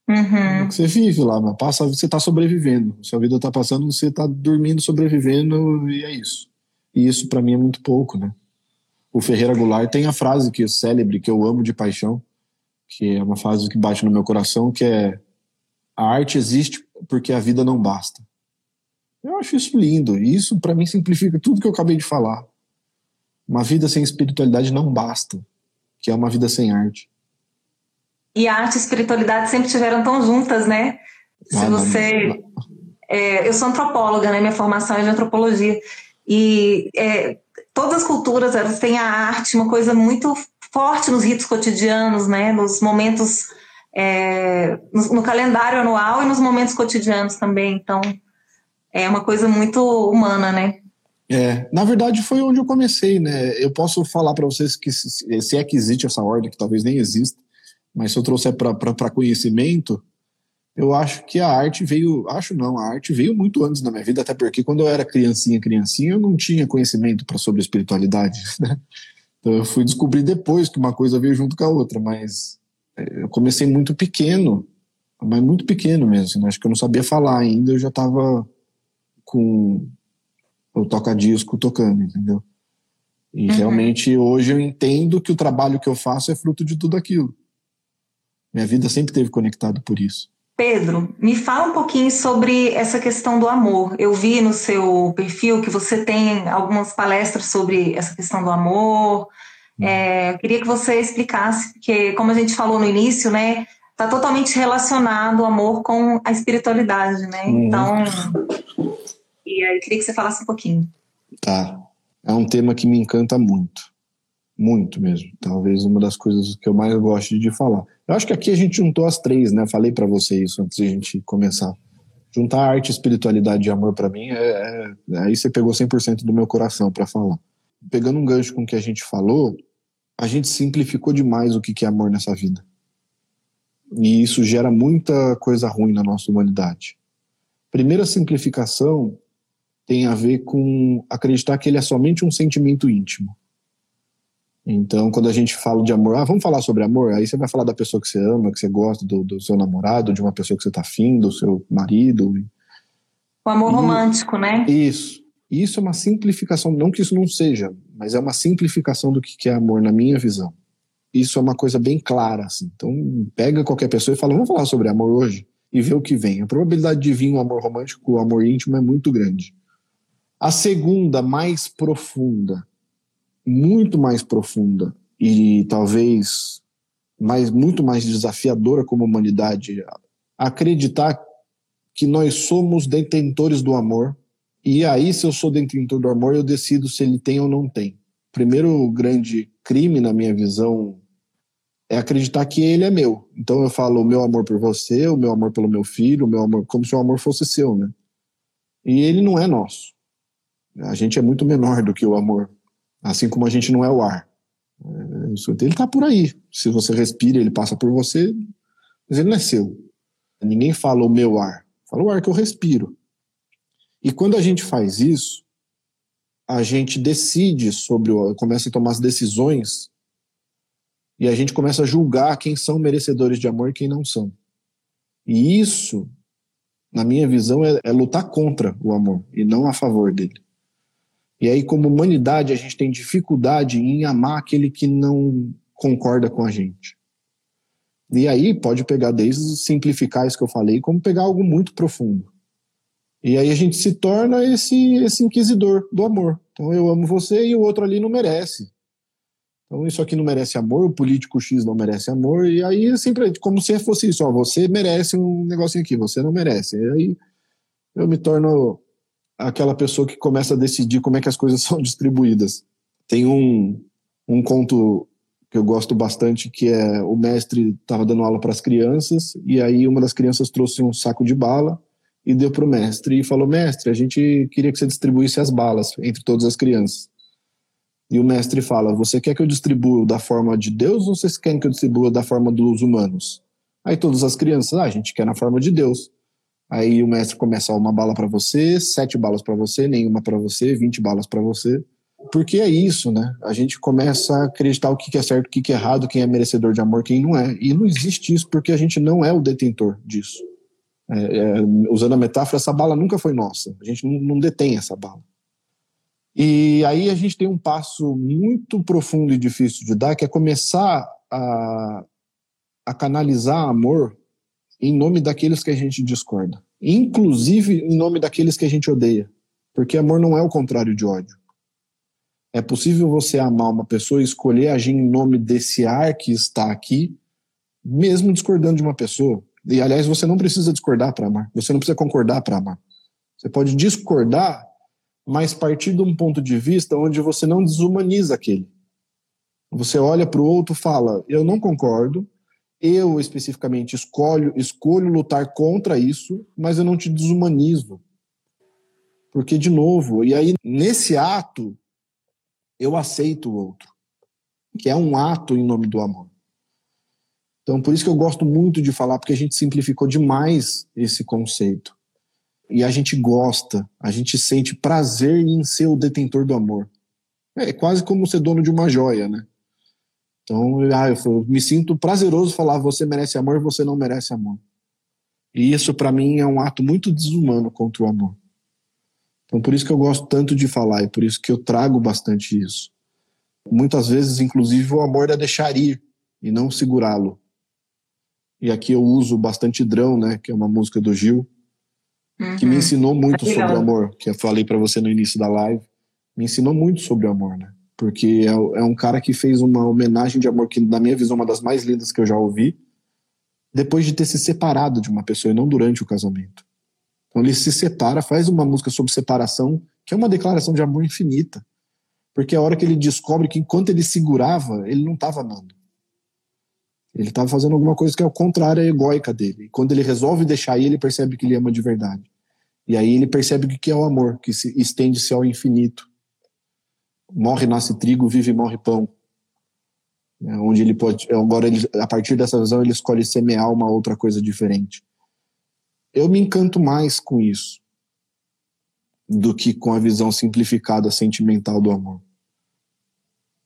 Uhum. Você vive lá, mas passa, você está sobrevivendo. Sua vida está passando, você está dormindo, sobrevivendo e é isso. E isso para mim é muito pouco, né? O Ferreira Goulart tem a frase que é célebre, que eu amo de paixão, que é uma frase que bate no meu coração, que é a arte existe porque a vida não basta. Eu acho isso lindo. E isso, para mim, simplifica tudo que eu acabei de falar. Uma vida sem espiritualidade não basta, que é uma vida sem arte. E a arte e a espiritualidade sempre estiveram tão juntas, né? Se ah, você. É, eu sou antropóloga, né? Minha formação é de antropologia. E é, todas as culturas elas têm a arte, uma coisa muito forte nos ritos cotidianos, né? Nos momentos. É, no, no calendário anual e nos momentos cotidianos também. Então, é uma coisa muito humana, né? É, na verdade foi onde eu comecei, né? Eu posso falar para vocês que se, se, é que existe essa ordem, que talvez nem exista, mas se eu trouxer para conhecimento, eu acho que a arte veio, acho não, a arte veio muito antes na minha vida, até porque quando eu era criancinha, criancinha, eu não tinha conhecimento para sobre espiritualidade, né? Então eu fui descobrir depois que uma coisa veio junto com a outra, mas é, eu comecei muito pequeno, mas muito pequeno mesmo, né? acho que eu não sabia falar ainda, eu já estava com o toca-disco tocando, entendeu? E uhum. realmente hoje eu entendo que o trabalho que eu faço é fruto de tudo aquilo. Minha vida sempre teve conectado por isso. Pedro, me fala um pouquinho sobre essa questão do amor. Eu vi no seu perfil que você tem algumas palestras sobre essa questão do amor. Uhum. É, eu queria que você explicasse, porque como a gente falou no início, né, está totalmente relacionado o amor com a espiritualidade, né? Uhum. Então, e aí eu queria que você falasse um pouquinho. Tá. É um tema que me encanta muito. Muito mesmo. Talvez uma das coisas que eu mais gosto de falar. Eu acho que aqui a gente juntou as três, né? Falei para você isso antes de a gente começar. Juntar arte, espiritualidade e amor para mim, é, é, aí você pegou 100% do meu coração para falar. Pegando um gancho com o que a gente falou, a gente simplificou demais o que é amor nessa vida. E isso gera muita coisa ruim na nossa humanidade. Primeira simplificação tem a ver com acreditar que ele é somente um sentimento íntimo. Então, quando a gente fala de amor, ah, vamos falar sobre amor, aí você vai falar da pessoa que você ama, que você gosta, do, do seu namorado, de uma pessoa que você está afim, do seu marido. O amor e, romântico, né? Isso. Isso é uma simplificação, não que isso não seja, mas é uma simplificação do que é amor na minha visão. Isso é uma coisa bem clara, assim. Então, pega qualquer pessoa e fala, vamos falar sobre amor hoje? E vê o que vem. A probabilidade de vir um amor romântico, o um amor íntimo é muito grande. A segunda, mais profunda, muito mais profunda e talvez mais, muito mais desafiadora como humanidade, acreditar que nós somos detentores do amor. E aí, se eu sou detentor do amor, eu decido se ele tem ou não tem. O primeiro grande crime, na minha visão, é acreditar que ele é meu. Então eu falo o meu amor por você, o meu amor pelo meu filho, o meu amor, como se o amor fosse seu, né? E ele não é nosso. A gente é muito menor do que o amor, assim como a gente não é o ar. É, ele está por aí. Se você respira, ele passa por você, mas ele não é seu. Ninguém fala o meu ar, fala o ar que eu respiro. E quando a gente faz isso, a gente decide sobre, começa a tomar as decisões e a gente começa a julgar quem são merecedores de amor e quem não são. E isso, na minha visão, é, é lutar contra o amor e não a favor dele. E aí, como humanidade, a gente tem dificuldade em amar aquele que não concorda com a gente. E aí pode pegar desde simplificar isso que eu falei, como pegar algo muito profundo. E aí a gente se torna esse, esse inquisidor do amor. Então eu amo você e o outro ali não merece. Então isso aqui não merece amor, o político X não merece amor, e aí sempre como se fosse isso, ó, você merece um negocinho aqui, você não merece. E aí eu me torno aquela pessoa que começa a decidir como é que as coisas são distribuídas. Tem um, um conto que eu gosto bastante, que é o mestre estava dando aula para as crianças, e aí uma das crianças trouxe um saco de bala e deu para o mestre e falou: Mestre, a gente queria que você distribuísse as balas entre todas as crianças. E o mestre fala: Você quer que eu distribua da forma de Deus ou vocês querem que eu distribua da forma dos humanos? Aí todas as crianças, ah, a gente quer na forma de Deus. Aí o mestre começa uma bala para você, sete balas para você, nenhuma para você, vinte balas para você. Porque é isso, né? A gente começa a acreditar o que é certo, o que é errado, quem é merecedor de amor, quem não é. E não existe isso porque a gente não é o detentor disso. É, é, usando a metáfora, essa bala nunca foi nossa. A gente não, não detém essa bala. E aí a gente tem um passo muito profundo e difícil de dar, que é começar a, a canalizar amor em nome daqueles que a gente discorda, inclusive em nome daqueles que a gente odeia, porque amor não é o contrário de ódio. É possível você amar uma pessoa e escolher agir em nome desse ar que está aqui, mesmo discordando de uma pessoa. E, aliás, você não precisa discordar para amar. Você não precisa concordar para amar. Você pode discordar, mas partir de um ponto de vista onde você não desumaniza aquele. Você olha para o outro e fala: Eu não concordo, eu especificamente escolho, escolho lutar contra isso, mas eu não te desumanizo. Porque, de novo, e aí nesse ato, eu aceito o outro, que é um ato em nome do amor. Então, por isso que eu gosto muito de falar, porque a gente simplificou demais esse conceito. E a gente gosta, a gente sente prazer em ser o detentor do amor. É quase como ser dono de uma joia, né? Então, ah, eu me sinto prazeroso falar você merece amor, você não merece amor. E isso para mim é um ato muito desumano contra o amor. Então, por isso que eu gosto tanto de falar e por isso que eu trago bastante isso. Muitas vezes, inclusive, o amor é deixar ir e não segurá-lo. E aqui eu uso bastante Drão, né, que é uma música do Gil, uhum. que me uhum. ensinou muito é sobre o amor, que eu falei para você no início da live. Me ensinou muito sobre o amor, né? Porque é, é um cara que fez uma homenagem de amor que, na minha visão, é uma das mais lindas que eu já ouvi, depois de ter se separado de uma pessoa e não durante o casamento. Então ele se separa, faz uma música sobre separação, que é uma declaração de amor infinita. Porque é a hora que ele descobre que enquanto ele segurava, ele não estava amando. Ele estava fazendo alguma coisa que é o contrário à egóica dele. E quando ele resolve deixar aí, ele percebe que ele ama de verdade. E aí ele percebe o que é o amor, que se estende-se ao infinito. Morre, nasce trigo, vive morre pão. É onde ele pode. Agora, ele, a partir dessa visão, ele escolhe semear uma outra coisa diferente eu me encanto mais com isso do que com a visão simplificada sentimental do amor.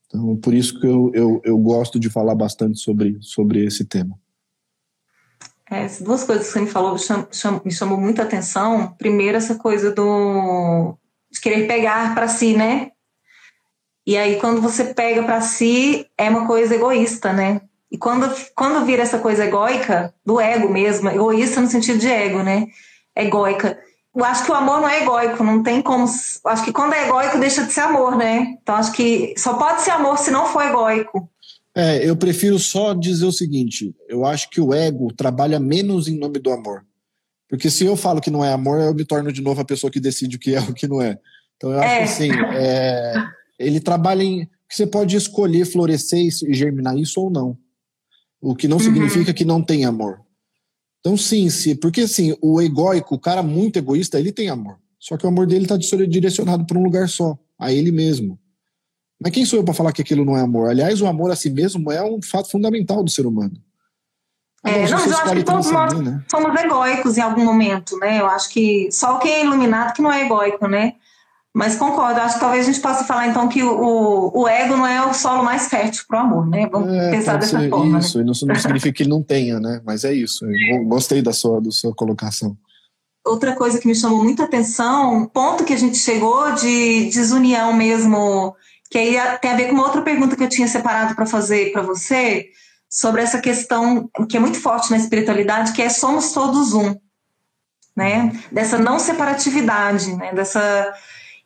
Então, por isso que eu, eu, eu gosto de falar bastante sobre, sobre esse tema. É, duas coisas que você me falou cham, cham, me chamou muita atenção. Primeiro, essa coisa do de querer pegar para si, né? E aí, quando você pega para si, é uma coisa egoísta, né? E quando, quando vira essa coisa egóica, do ego mesmo, egoísta no sentido de ego, né? Egóica. Eu acho que o amor não é egóico, não tem como. Acho que quando é egóico deixa de ser amor, né? Então acho que só pode ser amor se não for egóico. É, eu prefiro só dizer o seguinte: eu acho que o ego trabalha menos em nome do amor. Porque se eu falo que não é amor, eu me torno de novo a pessoa que decide o que é o que não é. Então eu acho é. que assim, é, ele trabalha em. Você pode escolher florescer e germinar isso ou não o que não uhum. significa que não tem amor. Então, sim, sim, porque assim, o egóico, o cara muito egoísta, ele tem amor. Só que o amor dele está direcionado para um lugar só, a ele mesmo. Mas quem sou eu para falar que aquilo não é amor? Aliás, o amor a si mesmo é um fato fundamental do ser humano. É, não, mas eu acho que todos nós né? somos egóicos em algum momento, né? Eu acho que só quem é iluminado que não é egóico, né? Mas concordo, acho que talvez a gente possa falar então que o, o ego não é o solo mais fértil para o amor, né? Vamos é, pensar dessa forma. Isso, né? isso não significa que ele não tenha, né? Mas é isso. Eu gostei da sua, da sua colocação. Outra coisa que me chamou muita atenção, ponto que a gente chegou de desunião mesmo, que aí tem a ver com uma outra pergunta que eu tinha separado para fazer para você, sobre essa questão que é muito forte na espiritualidade, que é somos todos um, né? Dessa não separatividade, né? Dessa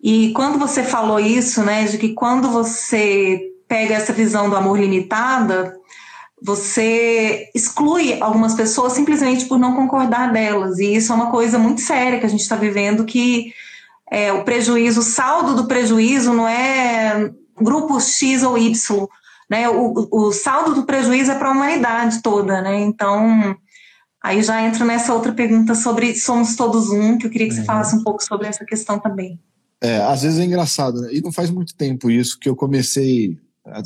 e quando você falou isso, né, de que quando você pega essa visão do amor limitada, você exclui algumas pessoas simplesmente por não concordar delas. E isso é uma coisa muito séria que a gente está vivendo, que é, o prejuízo, o saldo do prejuízo não é grupo X ou Y, né? O, o saldo do prejuízo é para a humanidade toda, né? Então, aí já entra nessa outra pergunta sobre somos todos um, que eu queria que você uhum. falasse um pouco sobre essa questão também. É, às vezes é engraçado, né? E não faz muito tempo isso que eu comecei.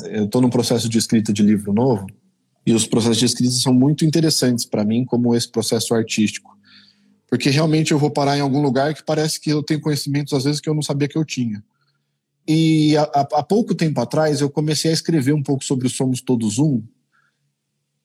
Eu estou num processo de escrita de livro novo, e os processos de escrita são muito interessantes para mim, como esse processo artístico. Porque realmente eu vou parar em algum lugar que parece que eu tenho conhecimentos, às vezes, que eu não sabia que eu tinha. E há, há pouco tempo atrás eu comecei a escrever um pouco sobre o Somos Todos Um,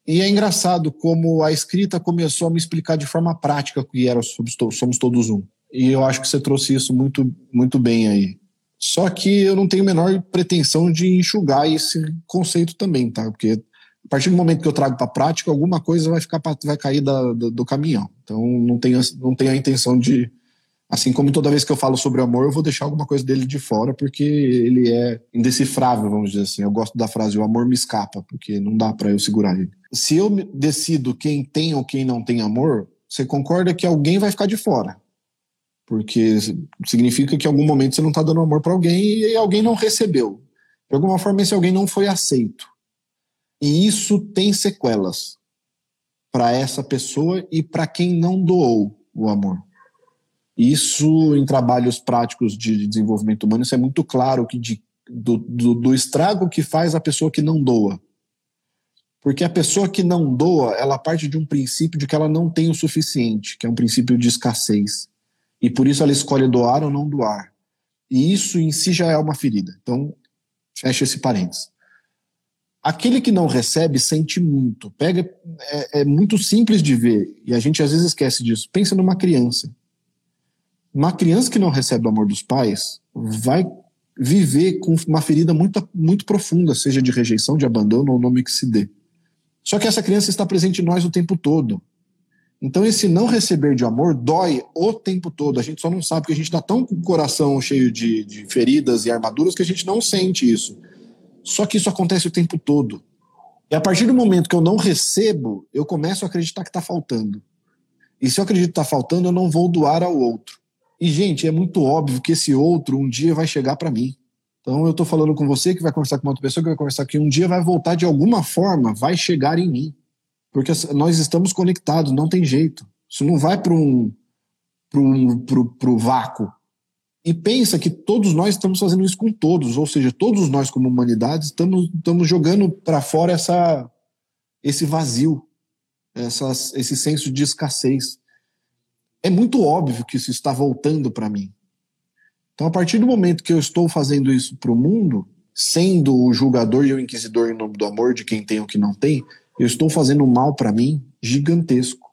e é engraçado como a escrita começou a me explicar de forma prática o que era Somos Todos Um. E eu acho que você trouxe isso muito, muito bem aí. Só que eu não tenho a menor pretensão de enxugar esse conceito também, tá? Porque a partir do momento que eu trago para a prática, alguma coisa vai ficar vai cair da, do, do, caminhão. Então não tenho, não tenho a intenção de. Assim como toda vez que eu falo sobre amor, eu vou deixar alguma coisa dele de fora, porque ele é indecifrável, vamos dizer assim. Eu gosto da frase: o amor me escapa, porque não dá para eu segurar ele. Se eu decido quem tem ou quem não tem amor, você concorda que alguém vai ficar de fora. Porque significa que em algum momento você não está dando amor para alguém e alguém não recebeu. De alguma forma, esse alguém não foi aceito. E isso tem sequelas para essa pessoa e para quem não doou o amor. Isso, em trabalhos práticos de desenvolvimento humano, isso é muito claro que de, do, do, do estrago que faz a pessoa que não doa. Porque a pessoa que não doa, ela parte de um princípio de que ela não tem o suficiente, que é um princípio de escassez. E por isso ela escolhe doar ou não doar. E isso em si já é uma ferida. Então, fecha esse parênteses. Aquele que não recebe sente muito. Pega, é, é, muito simples de ver e a gente às vezes esquece disso. Pensa numa criança. Uma criança que não recebe o amor dos pais vai viver com uma ferida muito, muito profunda, seja de rejeição, de abandono ou nome que se dê. Só que essa criança está presente em nós o tempo todo. Então esse não receber de amor dói o tempo todo. A gente só não sabe porque a gente está tão com o coração cheio de, de feridas e armaduras que a gente não sente isso. Só que isso acontece o tempo todo. E a partir do momento que eu não recebo, eu começo a acreditar que está faltando. E se eu acredito que está faltando, eu não vou doar ao outro. E, gente, é muito óbvio que esse outro um dia vai chegar para mim. Então, eu estou falando com você que vai conversar com outra pessoa que vai conversar que um dia vai voltar de alguma forma, vai chegar em mim. Porque nós estamos conectados, não tem jeito. Isso não vai para um, um, pro, vácuo. E pensa que todos nós estamos fazendo isso com todos, ou seja, todos nós como humanidade estamos, estamos jogando para fora essa, esse vazio, essas, esse senso de escassez. É muito óbvio que isso está voltando para mim. Então, a partir do momento que eu estou fazendo isso para o mundo, sendo o julgador e o inquisidor em nome do amor de quem tem ou que não tem, eu estou fazendo mal para mim gigantesco.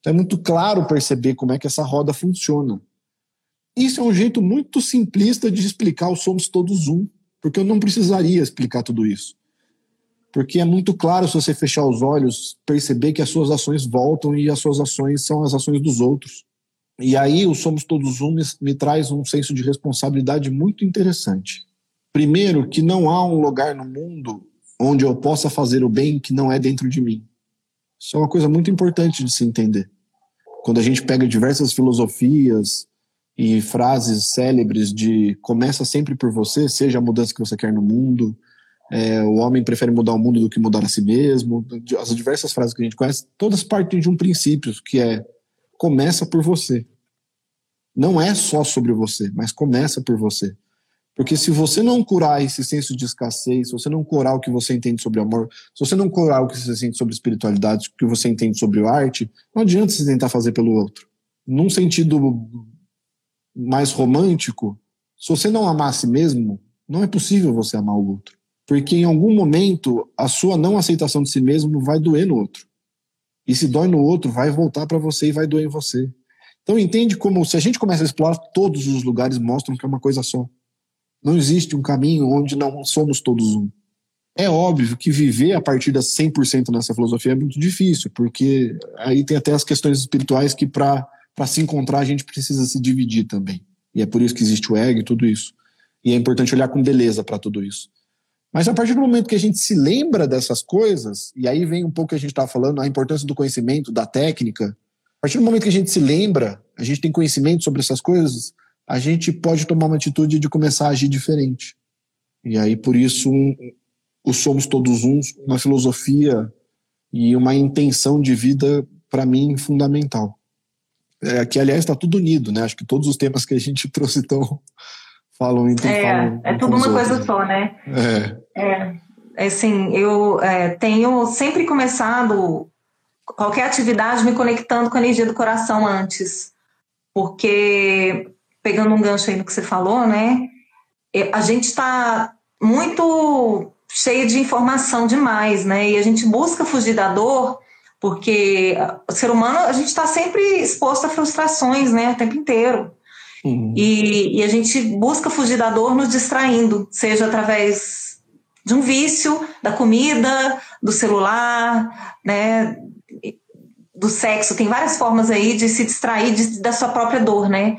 Então, é muito claro perceber como é que essa roda funciona. Isso é um jeito muito simplista de explicar o somos todos um, porque eu não precisaria explicar tudo isso. Porque é muito claro, se você fechar os olhos, perceber que as suas ações voltam e as suas ações são as ações dos outros. E aí o Somos Todos Um me, me traz um senso de responsabilidade muito interessante. Primeiro, que não há um lugar no mundo onde eu possa fazer o bem que não é dentro de mim. Isso é uma coisa muito importante de se entender. Quando a gente pega diversas filosofias, e frases célebres de começa sempre por você, seja a mudança que você quer no mundo, é, o homem prefere mudar o mundo do que mudar a si mesmo, as diversas frases que a gente conhece, todas partem de um princípio que é começa por você. Não é só sobre você, mas começa por você. Porque se você não curar esse senso de escassez, se você não curar o que você entende sobre amor, se você não curar o que você sente sobre espiritualidade, o que você entende sobre arte, não adianta você tentar fazer pelo outro. Num sentido mais romântico, se você não amar a si mesmo, não é possível você amar o outro. Porque em algum momento a sua não aceitação de si mesmo vai doer no outro. E se dói no outro, vai voltar para você e vai doer em você. Então entende como se a gente começa a explorar todos os lugares mostram que é uma coisa só. Não existe um caminho onde não somos todos um. É óbvio que viver a partir das 100% nessa filosofia é muito difícil, porque aí tem até as questões espirituais que para para se encontrar a gente precisa se dividir também. E é por isso que existe o ego e tudo isso. E é importante olhar com beleza para tudo isso. Mas a partir do momento que a gente se lembra dessas coisas, e aí vem um pouco que a gente estava falando, a importância do conhecimento, da técnica. A partir do momento que a gente se lembra, a gente tem conhecimento sobre essas coisas, a gente pode tomar uma atitude de começar a agir diferente. E aí, por isso, um, o Somos Todos Uns, uma filosofia e uma intenção de vida, para mim, fundamental é, que aliás está tudo unido, né? Acho que todos os temas que a gente trouxe então falam entre É, falam, é tudo uma outros. coisa só, né? É. é. é assim, eu é, tenho sempre começado qualquer atividade me conectando com a energia do coração antes, porque pegando um gancho aí no que você falou, né? A gente está muito cheio de informação demais, né? E a gente busca fugir da dor porque o ser humano, a gente está sempre exposto a frustrações, né, o tempo inteiro. Uhum. E, e, a gente busca fugir da dor nos distraindo, seja através de um vício, da comida, do celular, né, do sexo. Tem várias formas aí de se distrair de, da sua própria dor, né?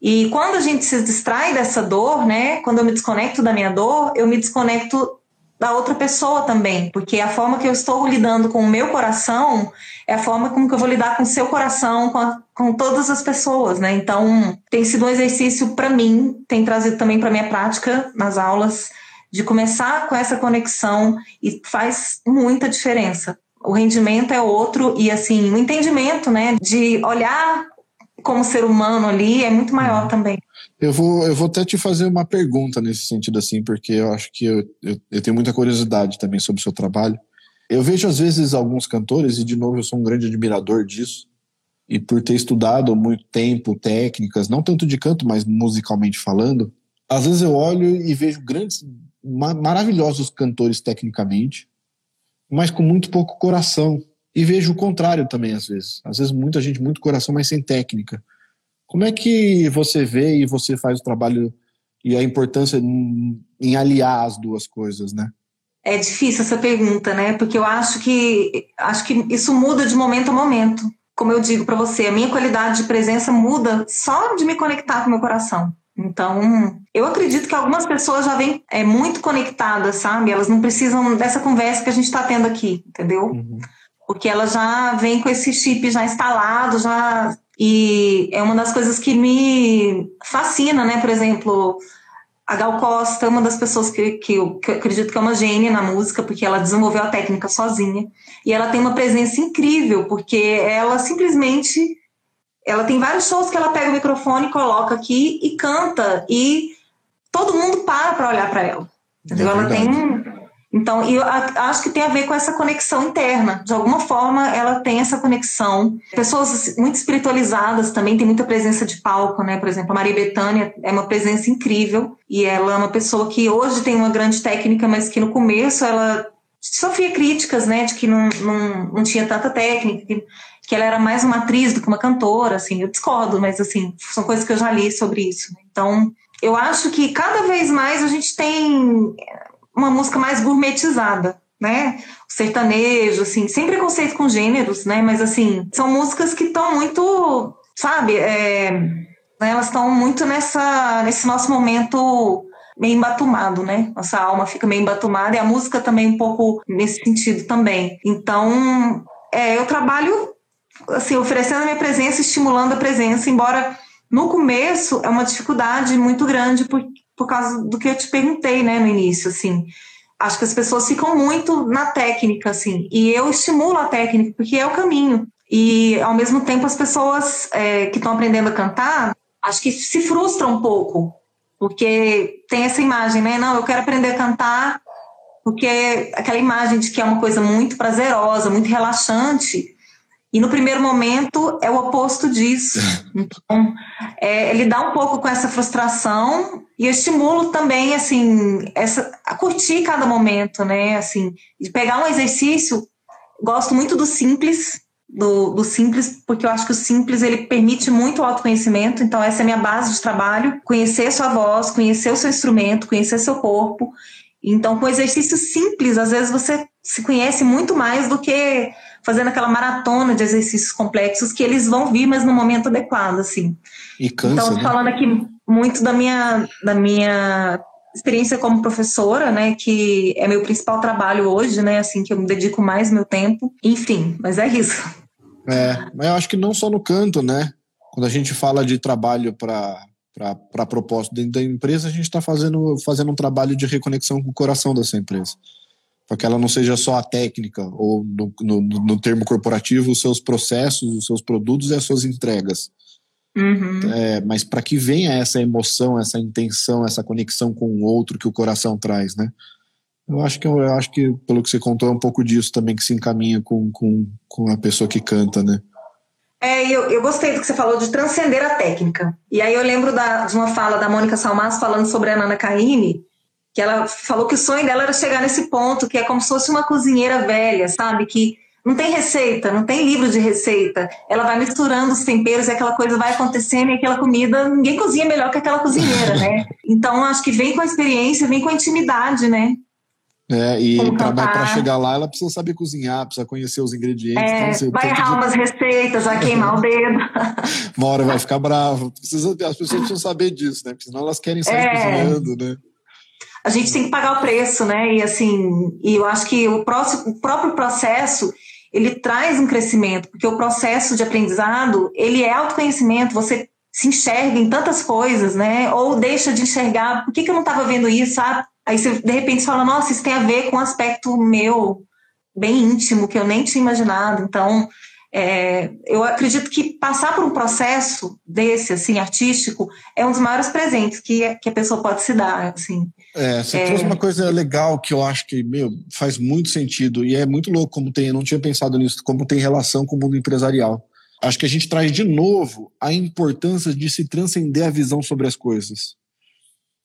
E quando a gente se distrai dessa dor, né, quando eu me desconecto da minha dor, eu me desconecto da outra pessoa também, porque a forma que eu estou lidando com o meu coração é a forma como que eu vou lidar com o seu coração, com, a, com todas as pessoas, né? Então, tem sido um exercício para mim, tem trazido também para minha prática nas aulas, de começar com essa conexão e faz muita diferença. O rendimento é outro e, assim, o entendimento, né, de olhar como ser humano ali é muito maior uhum. também. Eu vou, eu vou até te fazer uma pergunta nesse sentido, assim, porque eu acho que eu, eu, eu tenho muita curiosidade também sobre o seu trabalho. Eu vejo, às vezes, alguns cantores, e de novo eu sou um grande admirador disso, e por ter estudado há muito tempo técnicas, não tanto de canto, mas musicalmente falando, às vezes eu olho e vejo grandes, maravilhosos cantores tecnicamente, mas com muito pouco coração. E vejo o contrário também, às vezes. Às vezes, muita gente, muito coração, mas sem técnica. Como é que você vê e você faz o trabalho e a importância em, aliar as duas coisas, né? É difícil essa pergunta, né? Porque eu acho que acho que isso muda de momento a momento. Como eu digo para você, a minha qualidade de presença muda só de me conectar com o meu coração. Então, eu acredito que algumas pessoas já vêm é, muito conectadas, sabe? Elas não precisam dessa conversa que a gente está tendo aqui, entendeu? Uhum. Porque elas já vêm com esse chip já instalado, já e é uma das coisas que me fascina, né? Por exemplo, a Gal Costa é uma das pessoas que, que, eu, que eu acredito que é uma gênia na música, porque ela desenvolveu a técnica sozinha. E ela tem uma presença incrível, porque ela simplesmente. Ela tem vários shows que ela pega o microfone, coloca aqui e canta. E todo mundo para para olhar para ela. Entendeu? É ela tem então, eu acho que tem a ver com essa conexão interna. De alguma forma, ela tem essa conexão. Pessoas muito espiritualizadas também tem muita presença de palco, né? Por exemplo, a Maria Bethânia é uma presença incrível e ela é uma pessoa que hoje tem uma grande técnica, mas que no começo ela sofria críticas, né? De que não, não, não tinha tanta técnica, que, que ela era mais uma atriz do que uma cantora, assim. Eu discordo, mas, assim, são coisas que eu já li sobre isso. Né? Então, eu acho que cada vez mais a gente tem uma música mais gourmetizada, né? O sertanejo, assim, sem preconceito com gêneros, né? Mas, assim, são músicas que estão muito, sabe? É, né? Elas estão muito nessa, nesse nosso momento meio embatumado, né? Nossa alma fica meio embatumada e a música também um pouco nesse sentido também. Então, é, eu trabalho, assim, oferecendo a minha presença, estimulando a presença, embora no começo é uma dificuldade muito grande, porque por causa do que eu te perguntei, né, no início, assim. Acho que as pessoas ficam muito na técnica, assim, e eu estimulo a técnica, porque é o caminho. E, ao mesmo tempo, as pessoas é, que estão aprendendo a cantar, acho que se frustram um pouco, porque tem essa imagem, né? Não, eu quero aprender a cantar, porque aquela imagem de que é uma coisa muito prazerosa, muito relaxante, e no primeiro momento é o oposto disso. Então, é, ele dá um pouco com essa frustração e eu estimulo também, assim, essa, a curtir cada momento, né? Assim, de pegar um exercício. Gosto muito do simples, do, do, simples, porque eu acho que o simples ele permite muito autoconhecimento. Então, essa é a minha base de trabalho: conhecer sua voz, conhecer o seu instrumento, conhecer seu corpo. Então, com exercícios simples, às vezes você se conhece muito mais do que fazendo aquela maratona de exercícios complexos que eles vão vir, mas no momento adequado, assim. E cansa, então, né? falando aqui muito da minha, da minha experiência como professora, né, que é meu principal trabalho hoje, né, assim, que eu me dedico mais meu tempo. Enfim, mas é isso. É, mas eu acho que não só no canto, né? Quando a gente fala de trabalho para para propósito dentro da empresa, a gente está fazendo, fazendo um trabalho de reconexão com o coração dessa empresa para que ela não seja só a técnica, ou no, no, no, termo corporativo, os seus processos, os seus produtos e as suas entregas. Uhum. É, mas para que venha essa emoção, essa intenção, essa conexão com o outro que o coração traz, né? Eu acho que, eu acho que pelo que você contou, é um pouco disso também que se encaminha com, com, com a pessoa que canta, né? É, eu, eu gostei do que você falou de transcender a técnica. E aí eu lembro da, de uma fala da Mônica Salmas falando sobre a Nana Caymmi, que ela falou que o sonho dela era chegar nesse ponto, que é como se fosse uma cozinheira velha, sabe? Que não tem receita, não tem livro de receita. Ela vai misturando os temperos e aquela coisa vai acontecendo e aquela comida, ninguém cozinha melhor que aquela cozinheira, né? Então acho que vem com a experiência, vem com a intimidade, né? É, e para chegar lá, ela precisa saber cozinhar, precisa conhecer os ingredientes. É, vai errar de... umas receitas, vai queimar o dedo. Uma hora vai ficar bravo. Precisa, as pessoas precisam saber disso, né? Porque senão elas querem sair é. cozinhando, né? A gente tem que pagar o preço, né? E assim, e eu acho que o, próximo, o próprio processo ele traz um crescimento, porque o processo de aprendizado ele é autoconhecimento. Você se enxerga em tantas coisas, né? Ou deixa de enxergar. Por que, que eu não estava vendo isso? Ah, aí você de repente fala, nossa, isso tem a ver com um aspecto meu bem íntimo que eu nem tinha imaginado. Então é, eu acredito que passar por um processo desse, assim, artístico, é um dos maiores presentes que, que a pessoa pode se dar, assim. É, você é... trouxe uma coisa legal que eu acho que, meu, faz muito sentido e é muito louco como tem, eu não tinha pensado nisso, como tem relação com o mundo empresarial. Acho que a gente traz de novo a importância de se transcender a visão sobre as coisas.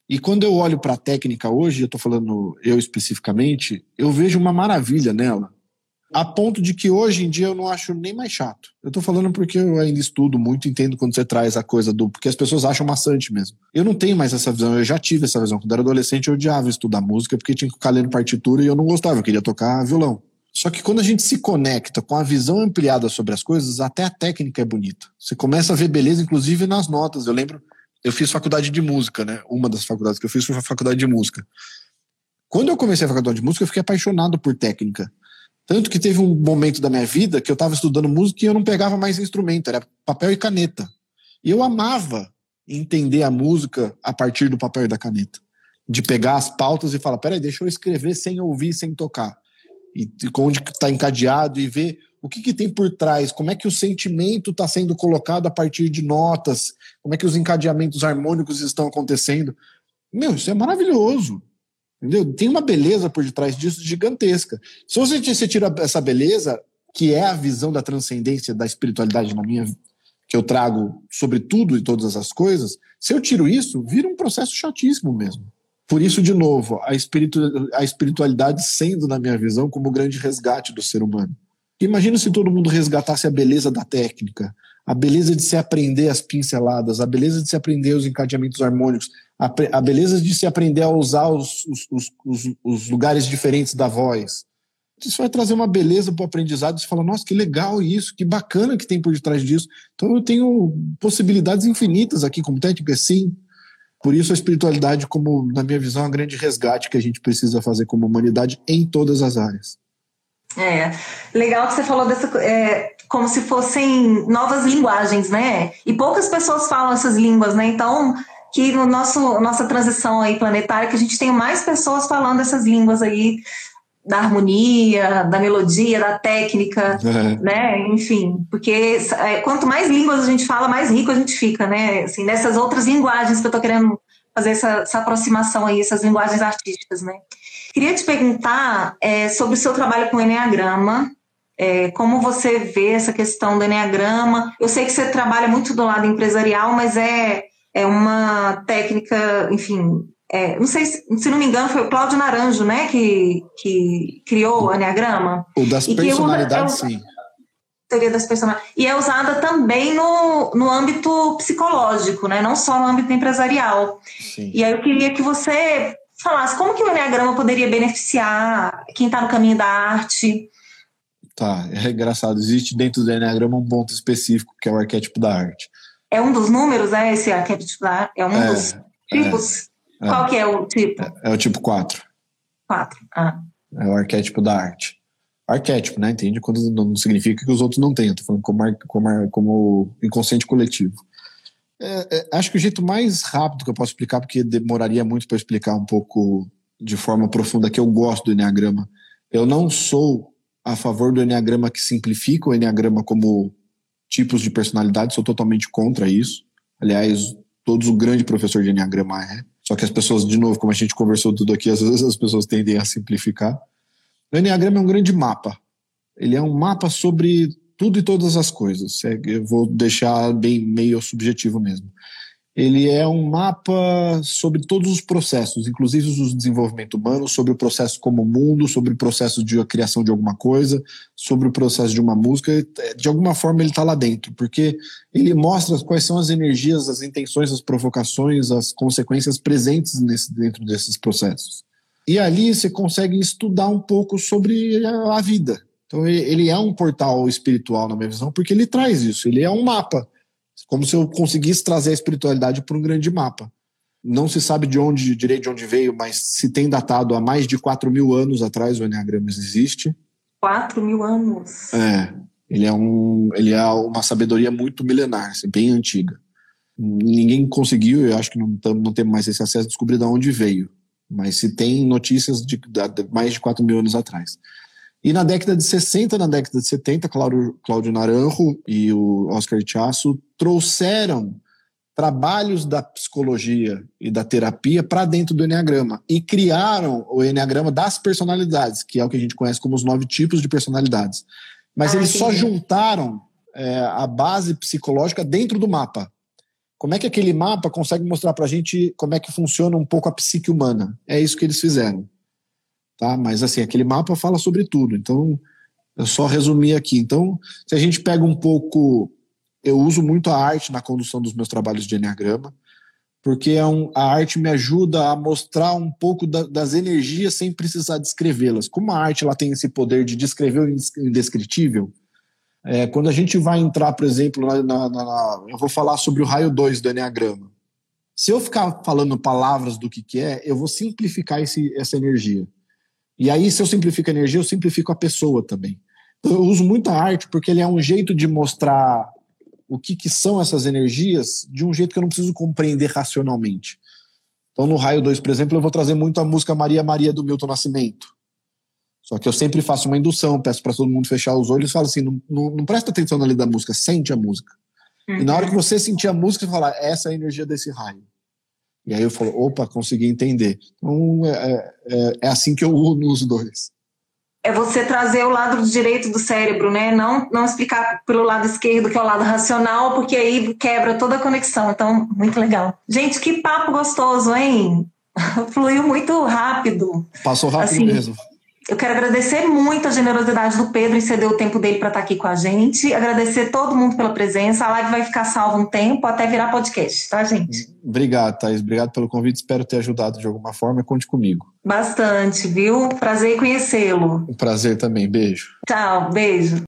E quando eu olho para a técnica hoje, eu estou falando eu especificamente, eu vejo uma maravilha nela a ponto de que hoje em dia eu não acho nem mais chato. Eu tô falando porque eu ainda estudo muito, entendo quando você traz a coisa do. Porque as pessoas acham maçante mesmo. Eu não tenho mais essa visão, eu já tive essa visão. Quando era adolescente eu odiava estudar música porque tinha que ficar lendo partitura e eu não gostava, eu queria tocar violão. Só que quando a gente se conecta com a visão ampliada sobre as coisas, até a técnica é bonita. Você começa a ver beleza, inclusive nas notas. Eu lembro, eu fiz faculdade de música, né? Uma das faculdades que eu fiz foi a faculdade de música. Quando eu comecei a faculdade de música, eu fiquei apaixonado por técnica. Tanto que teve um momento da minha vida que eu estava estudando música e eu não pegava mais instrumento, era papel e caneta. E eu amava entender a música a partir do papel e da caneta. De pegar as pautas e falar, peraí, deixa eu escrever sem ouvir, sem tocar. E, e onde está encadeado e ver o que, que tem por trás, como é que o sentimento está sendo colocado a partir de notas, como é que os encadeamentos harmônicos estão acontecendo. Meu, isso é maravilhoso. Entendeu? Tem uma beleza por detrás disso gigantesca. Se você, você tira essa beleza, que é a visão da transcendência da espiritualidade na minha que eu trago sobre tudo e todas as coisas, se eu tiro isso, vira um processo chatíssimo mesmo. Por isso, de novo, a, espiritu a espiritualidade sendo, na minha visão, como o grande resgate do ser humano. Imagina se todo mundo resgatasse a beleza da técnica, a beleza de se aprender as pinceladas, a beleza de se aprender os encadeamentos harmônicos, a, a beleza de se aprender a usar os, os, os, os, lugares diferentes da voz. Isso vai trazer uma beleza para o aprendizado. Você fala, nossa, que legal isso, que bacana que tem por detrás disso. Então eu tenho possibilidades infinitas aqui como técnica, sim. Por isso a espiritualidade, como na minha visão, é um grande resgate que a gente precisa fazer como humanidade em todas as áreas. É, legal que você falou dessa, é, como se fossem novas linguagens, né? E poucas pessoas falam essas línguas, né? Então, que no nosso nossa transição aí planetária que a gente tenha mais pessoas falando essas línguas aí da harmonia, da melodia, da técnica, é. né? Enfim, porque é, quanto mais línguas a gente fala, mais rico a gente fica, né? Assim, nessas outras linguagens que eu tô querendo fazer essa, essa aproximação aí, essas linguagens artísticas, né? Queria te perguntar é, sobre o seu trabalho com o Enneagrama, é, como você vê essa questão do Enneagrama? Eu sei que você trabalha muito do lado empresarial, mas é é uma técnica, enfim, é, não sei se, se não me engano, foi o Cláudio Naranjo, né, que, que criou o Enneagrama. O das e personalidades, é, sim. Teoria das personalidades. E é usada também no, no âmbito psicológico, né, não só no âmbito empresarial. Sim. E aí eu queria que você falasse como que o Enneagrama poderia beneficiar quem está no caminho da arte. Tá, é engraçado. Existe dentro do Enneagrama um ponto específico, que é o arquétipo da arte. É um dos números, né? Esse arquétipo é um é, dos tipos. É, Qual que é o tipo? É, é o tipo 4. 4. Ah. É o arquétipo da arte. Arquétipo, né? Entende? Quando não significa que os outros não tenham. Estou falando como, como, como inconsciente coletivo. É, é, acho que o jeito mais rápido que eu posso explicar, porque demoraria muito para explicar um pouco de forma profunda que eu gosto do Enneagrama. Eu não sou a favor do Enneagrama que simplifica o Enneagrama como tipos de personalidade, sou totalmente contra isso. Aliás, todos o grande professor de Enneagrama é. Só que as pessoas, de novo, como a gente conversou tudo aqui, às vezes as pessoas tendem a simplificar. O Enneagrama é um grande mapa. Ele é um mapa sobre tudo e todas as coisas. É, eu vou deixar bem meio subjetivo mesmo ele é um mapa sobre todos os processos, inclusive os do desenvolvimento humano, sobre o processo como mundo, sobre o processo de criação de alguma coisa, sobre o processo de uma música. De alguma forma ele está lá dentro, porque ele mostra quais são as energias, as intenções, as provocações, as consequências presentes nesse, dentro desses processos. E ali você consegue estudar um pouco sobre a, a vida. Então ele é um portal espiritual, na minha visão, porque ele traz isso, ele é um mapa como se eu conseguisse trazer a espiritualidade para um grande mapa. Não se sabe de onde, direito de onde veio, mas se tem datado há mais de 4 mil anos atrás o Enneagrama existe. 4 mil anos. É. Ele é, um, ele é uma sabedoria muito milenar, assim, bem antiga. Ninguém conseguiu, eu acho que não, não temos mais esse acesso, descobrir de onde veio. Mas se tem notícias de, de mais de 4 mil anos atrás. E na década de 60, na década de 70, Cláudio, Naranjo e o Oscar Tiasso trouxeram trabalhos da psicologia e da terapia para dentro do Enneagrama e criaram o Enneagrama das personalidades, que é o que a gente conhece como os nove tipos de personalidades. Mas ah, eles entendi. só juntaram é, a base psicológica dentro do mapa. Como é que aquele mapa consegue mostrar para a gente como é que funciona um pouco a psique humana? É isso que eles fizeram. Tá? Mas assim, aquele mapa fala sobre tudo. Então, eu só resumi aqui. Então, se a gente pega um pouco. Eu uso muito a arte na condução dos meus trabalhos de Enneagrama, porque é um, a arte me ajuda a mostrar um pouco da, das energias sem precisar descrevê-las. Como a arte ela tem esse poder de descrever o indescritível, é, quando a gente vai entrar, por exemplo, na, na, na, eu vou falar sobre o raio 2 do Enneagrama. Se eu ficar falando palavras do que, que é, eu vou simplificar esse, essa energia. E aí, se eu simplifico a energia, eu simplifico a pessoa também. Então, eu uso muita arte porque ele é um jeito de mostrar o que, que são essas energias de um jeito que eu não preciso compreender racionalmente. Então, no Raio 2, por exemplo, eu vou trazer muito a música Maria Maria do Milton Nascimento. Só que eu sempre faço uma indução, peço para todo mundo fechar os olhos e falo assim: não, não, não presta atenção na letra da música, sente a música. Uhum. E na hora que você sentir a música, você fala: essa é a energia desse raio. E aí eu falo: opa, consegui entender. Então é, é, é assim que eu uno os dois é você trazer o lado direito do cérebro, né? Não, não explicar pelo lado esquerdo, que é o lado racional, porque aí quebra toda a conexão. Então, muito legal. Gente, que papo gostoso, hein? Fluiu muito rápido. Passou rápido assim, mesmo. Eu quero agradecer muito a generosidade do Pedro em ceder o tempo dele para estar aqui com a gente. Agradecer todo mundo pela presença. A live vai ficar salva um tempo até virar podcast, tá, gente? Obrigado, Thaís. Obrigado pelo convite. Espero ter ajudado de alguma forma. Conte comigo. Bastante, viu? Prazer em conhecê-lo. Um prazer também. Beijo. Tchau, beijo.